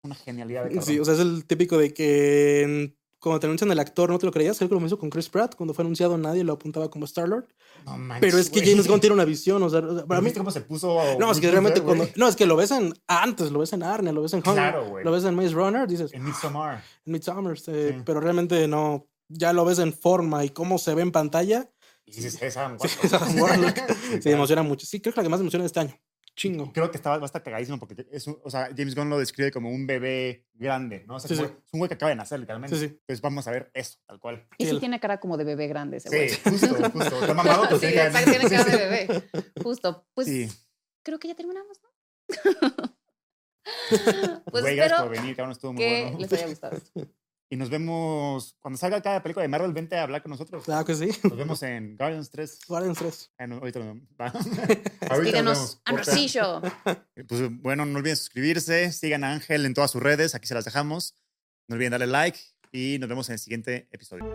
una genialidad de. Sí, o sea, es el típico de que cuando te anuncian el actor no te lo creías. Creo que lo hizo con Chris Pratt. Cuando fue anunciado nadie lo apuntaba como Star-Lord. No manches, Pero es que güey. James Gunn tiene una visión. O sea, o sea, para mí... ¿Viste cómo se puso? No, es que realmente cuando... No, es que lo ves en... Antes, lo ves en Arne, lo ves en Hunger, Claro, güey. lo ves en Maze Runner, dices, En Midsommar. en Midsommar, eh, Sí. pero realmente no... Ya lo ves en forma y cómo se ve en pantalla. Y dices, es Adam Sí, Warlock. es Adam Warlock. Sí, Se emociona mucho. Sí, creo que la que más me emociona este año. Chingo. Creo que estaba, va a estar cagadísimo porque es un- o sea, James Gunn lo describe como un bebé grande, ¿no? O sea, Sí, como- sí. es un güey que acaba de nacer, literalmente. Sí, sí. Entonces vamos a ver eso, tal cual. Y Sí, sí el- tiene cara como de bebé grande ese güey. Sí, justo, justo. Está mamado, pero Sí, tiene cara- exacto, tiene cara de bebé. Justo. Pues Sí. creo que ya terminamos, ¿no? Güey, pues gracias espero por venir, cabrón, estuvo muy que bueno. les haya gustado. Y nos vemos cuando salga cada película de Marvel, vente a hablar con nosotros. Claro que sí. Nos vemos en Guardians 3. Guardians 3. Ah, no, ahorita nos va. Ahorita nos Síguenos vemos. a. Pues bueno, no olviden suscribirse, sigan a Ángel en todas sus redes, aquí se las dejamos. No olviden darle like y nos vemos en el siguiente episodio.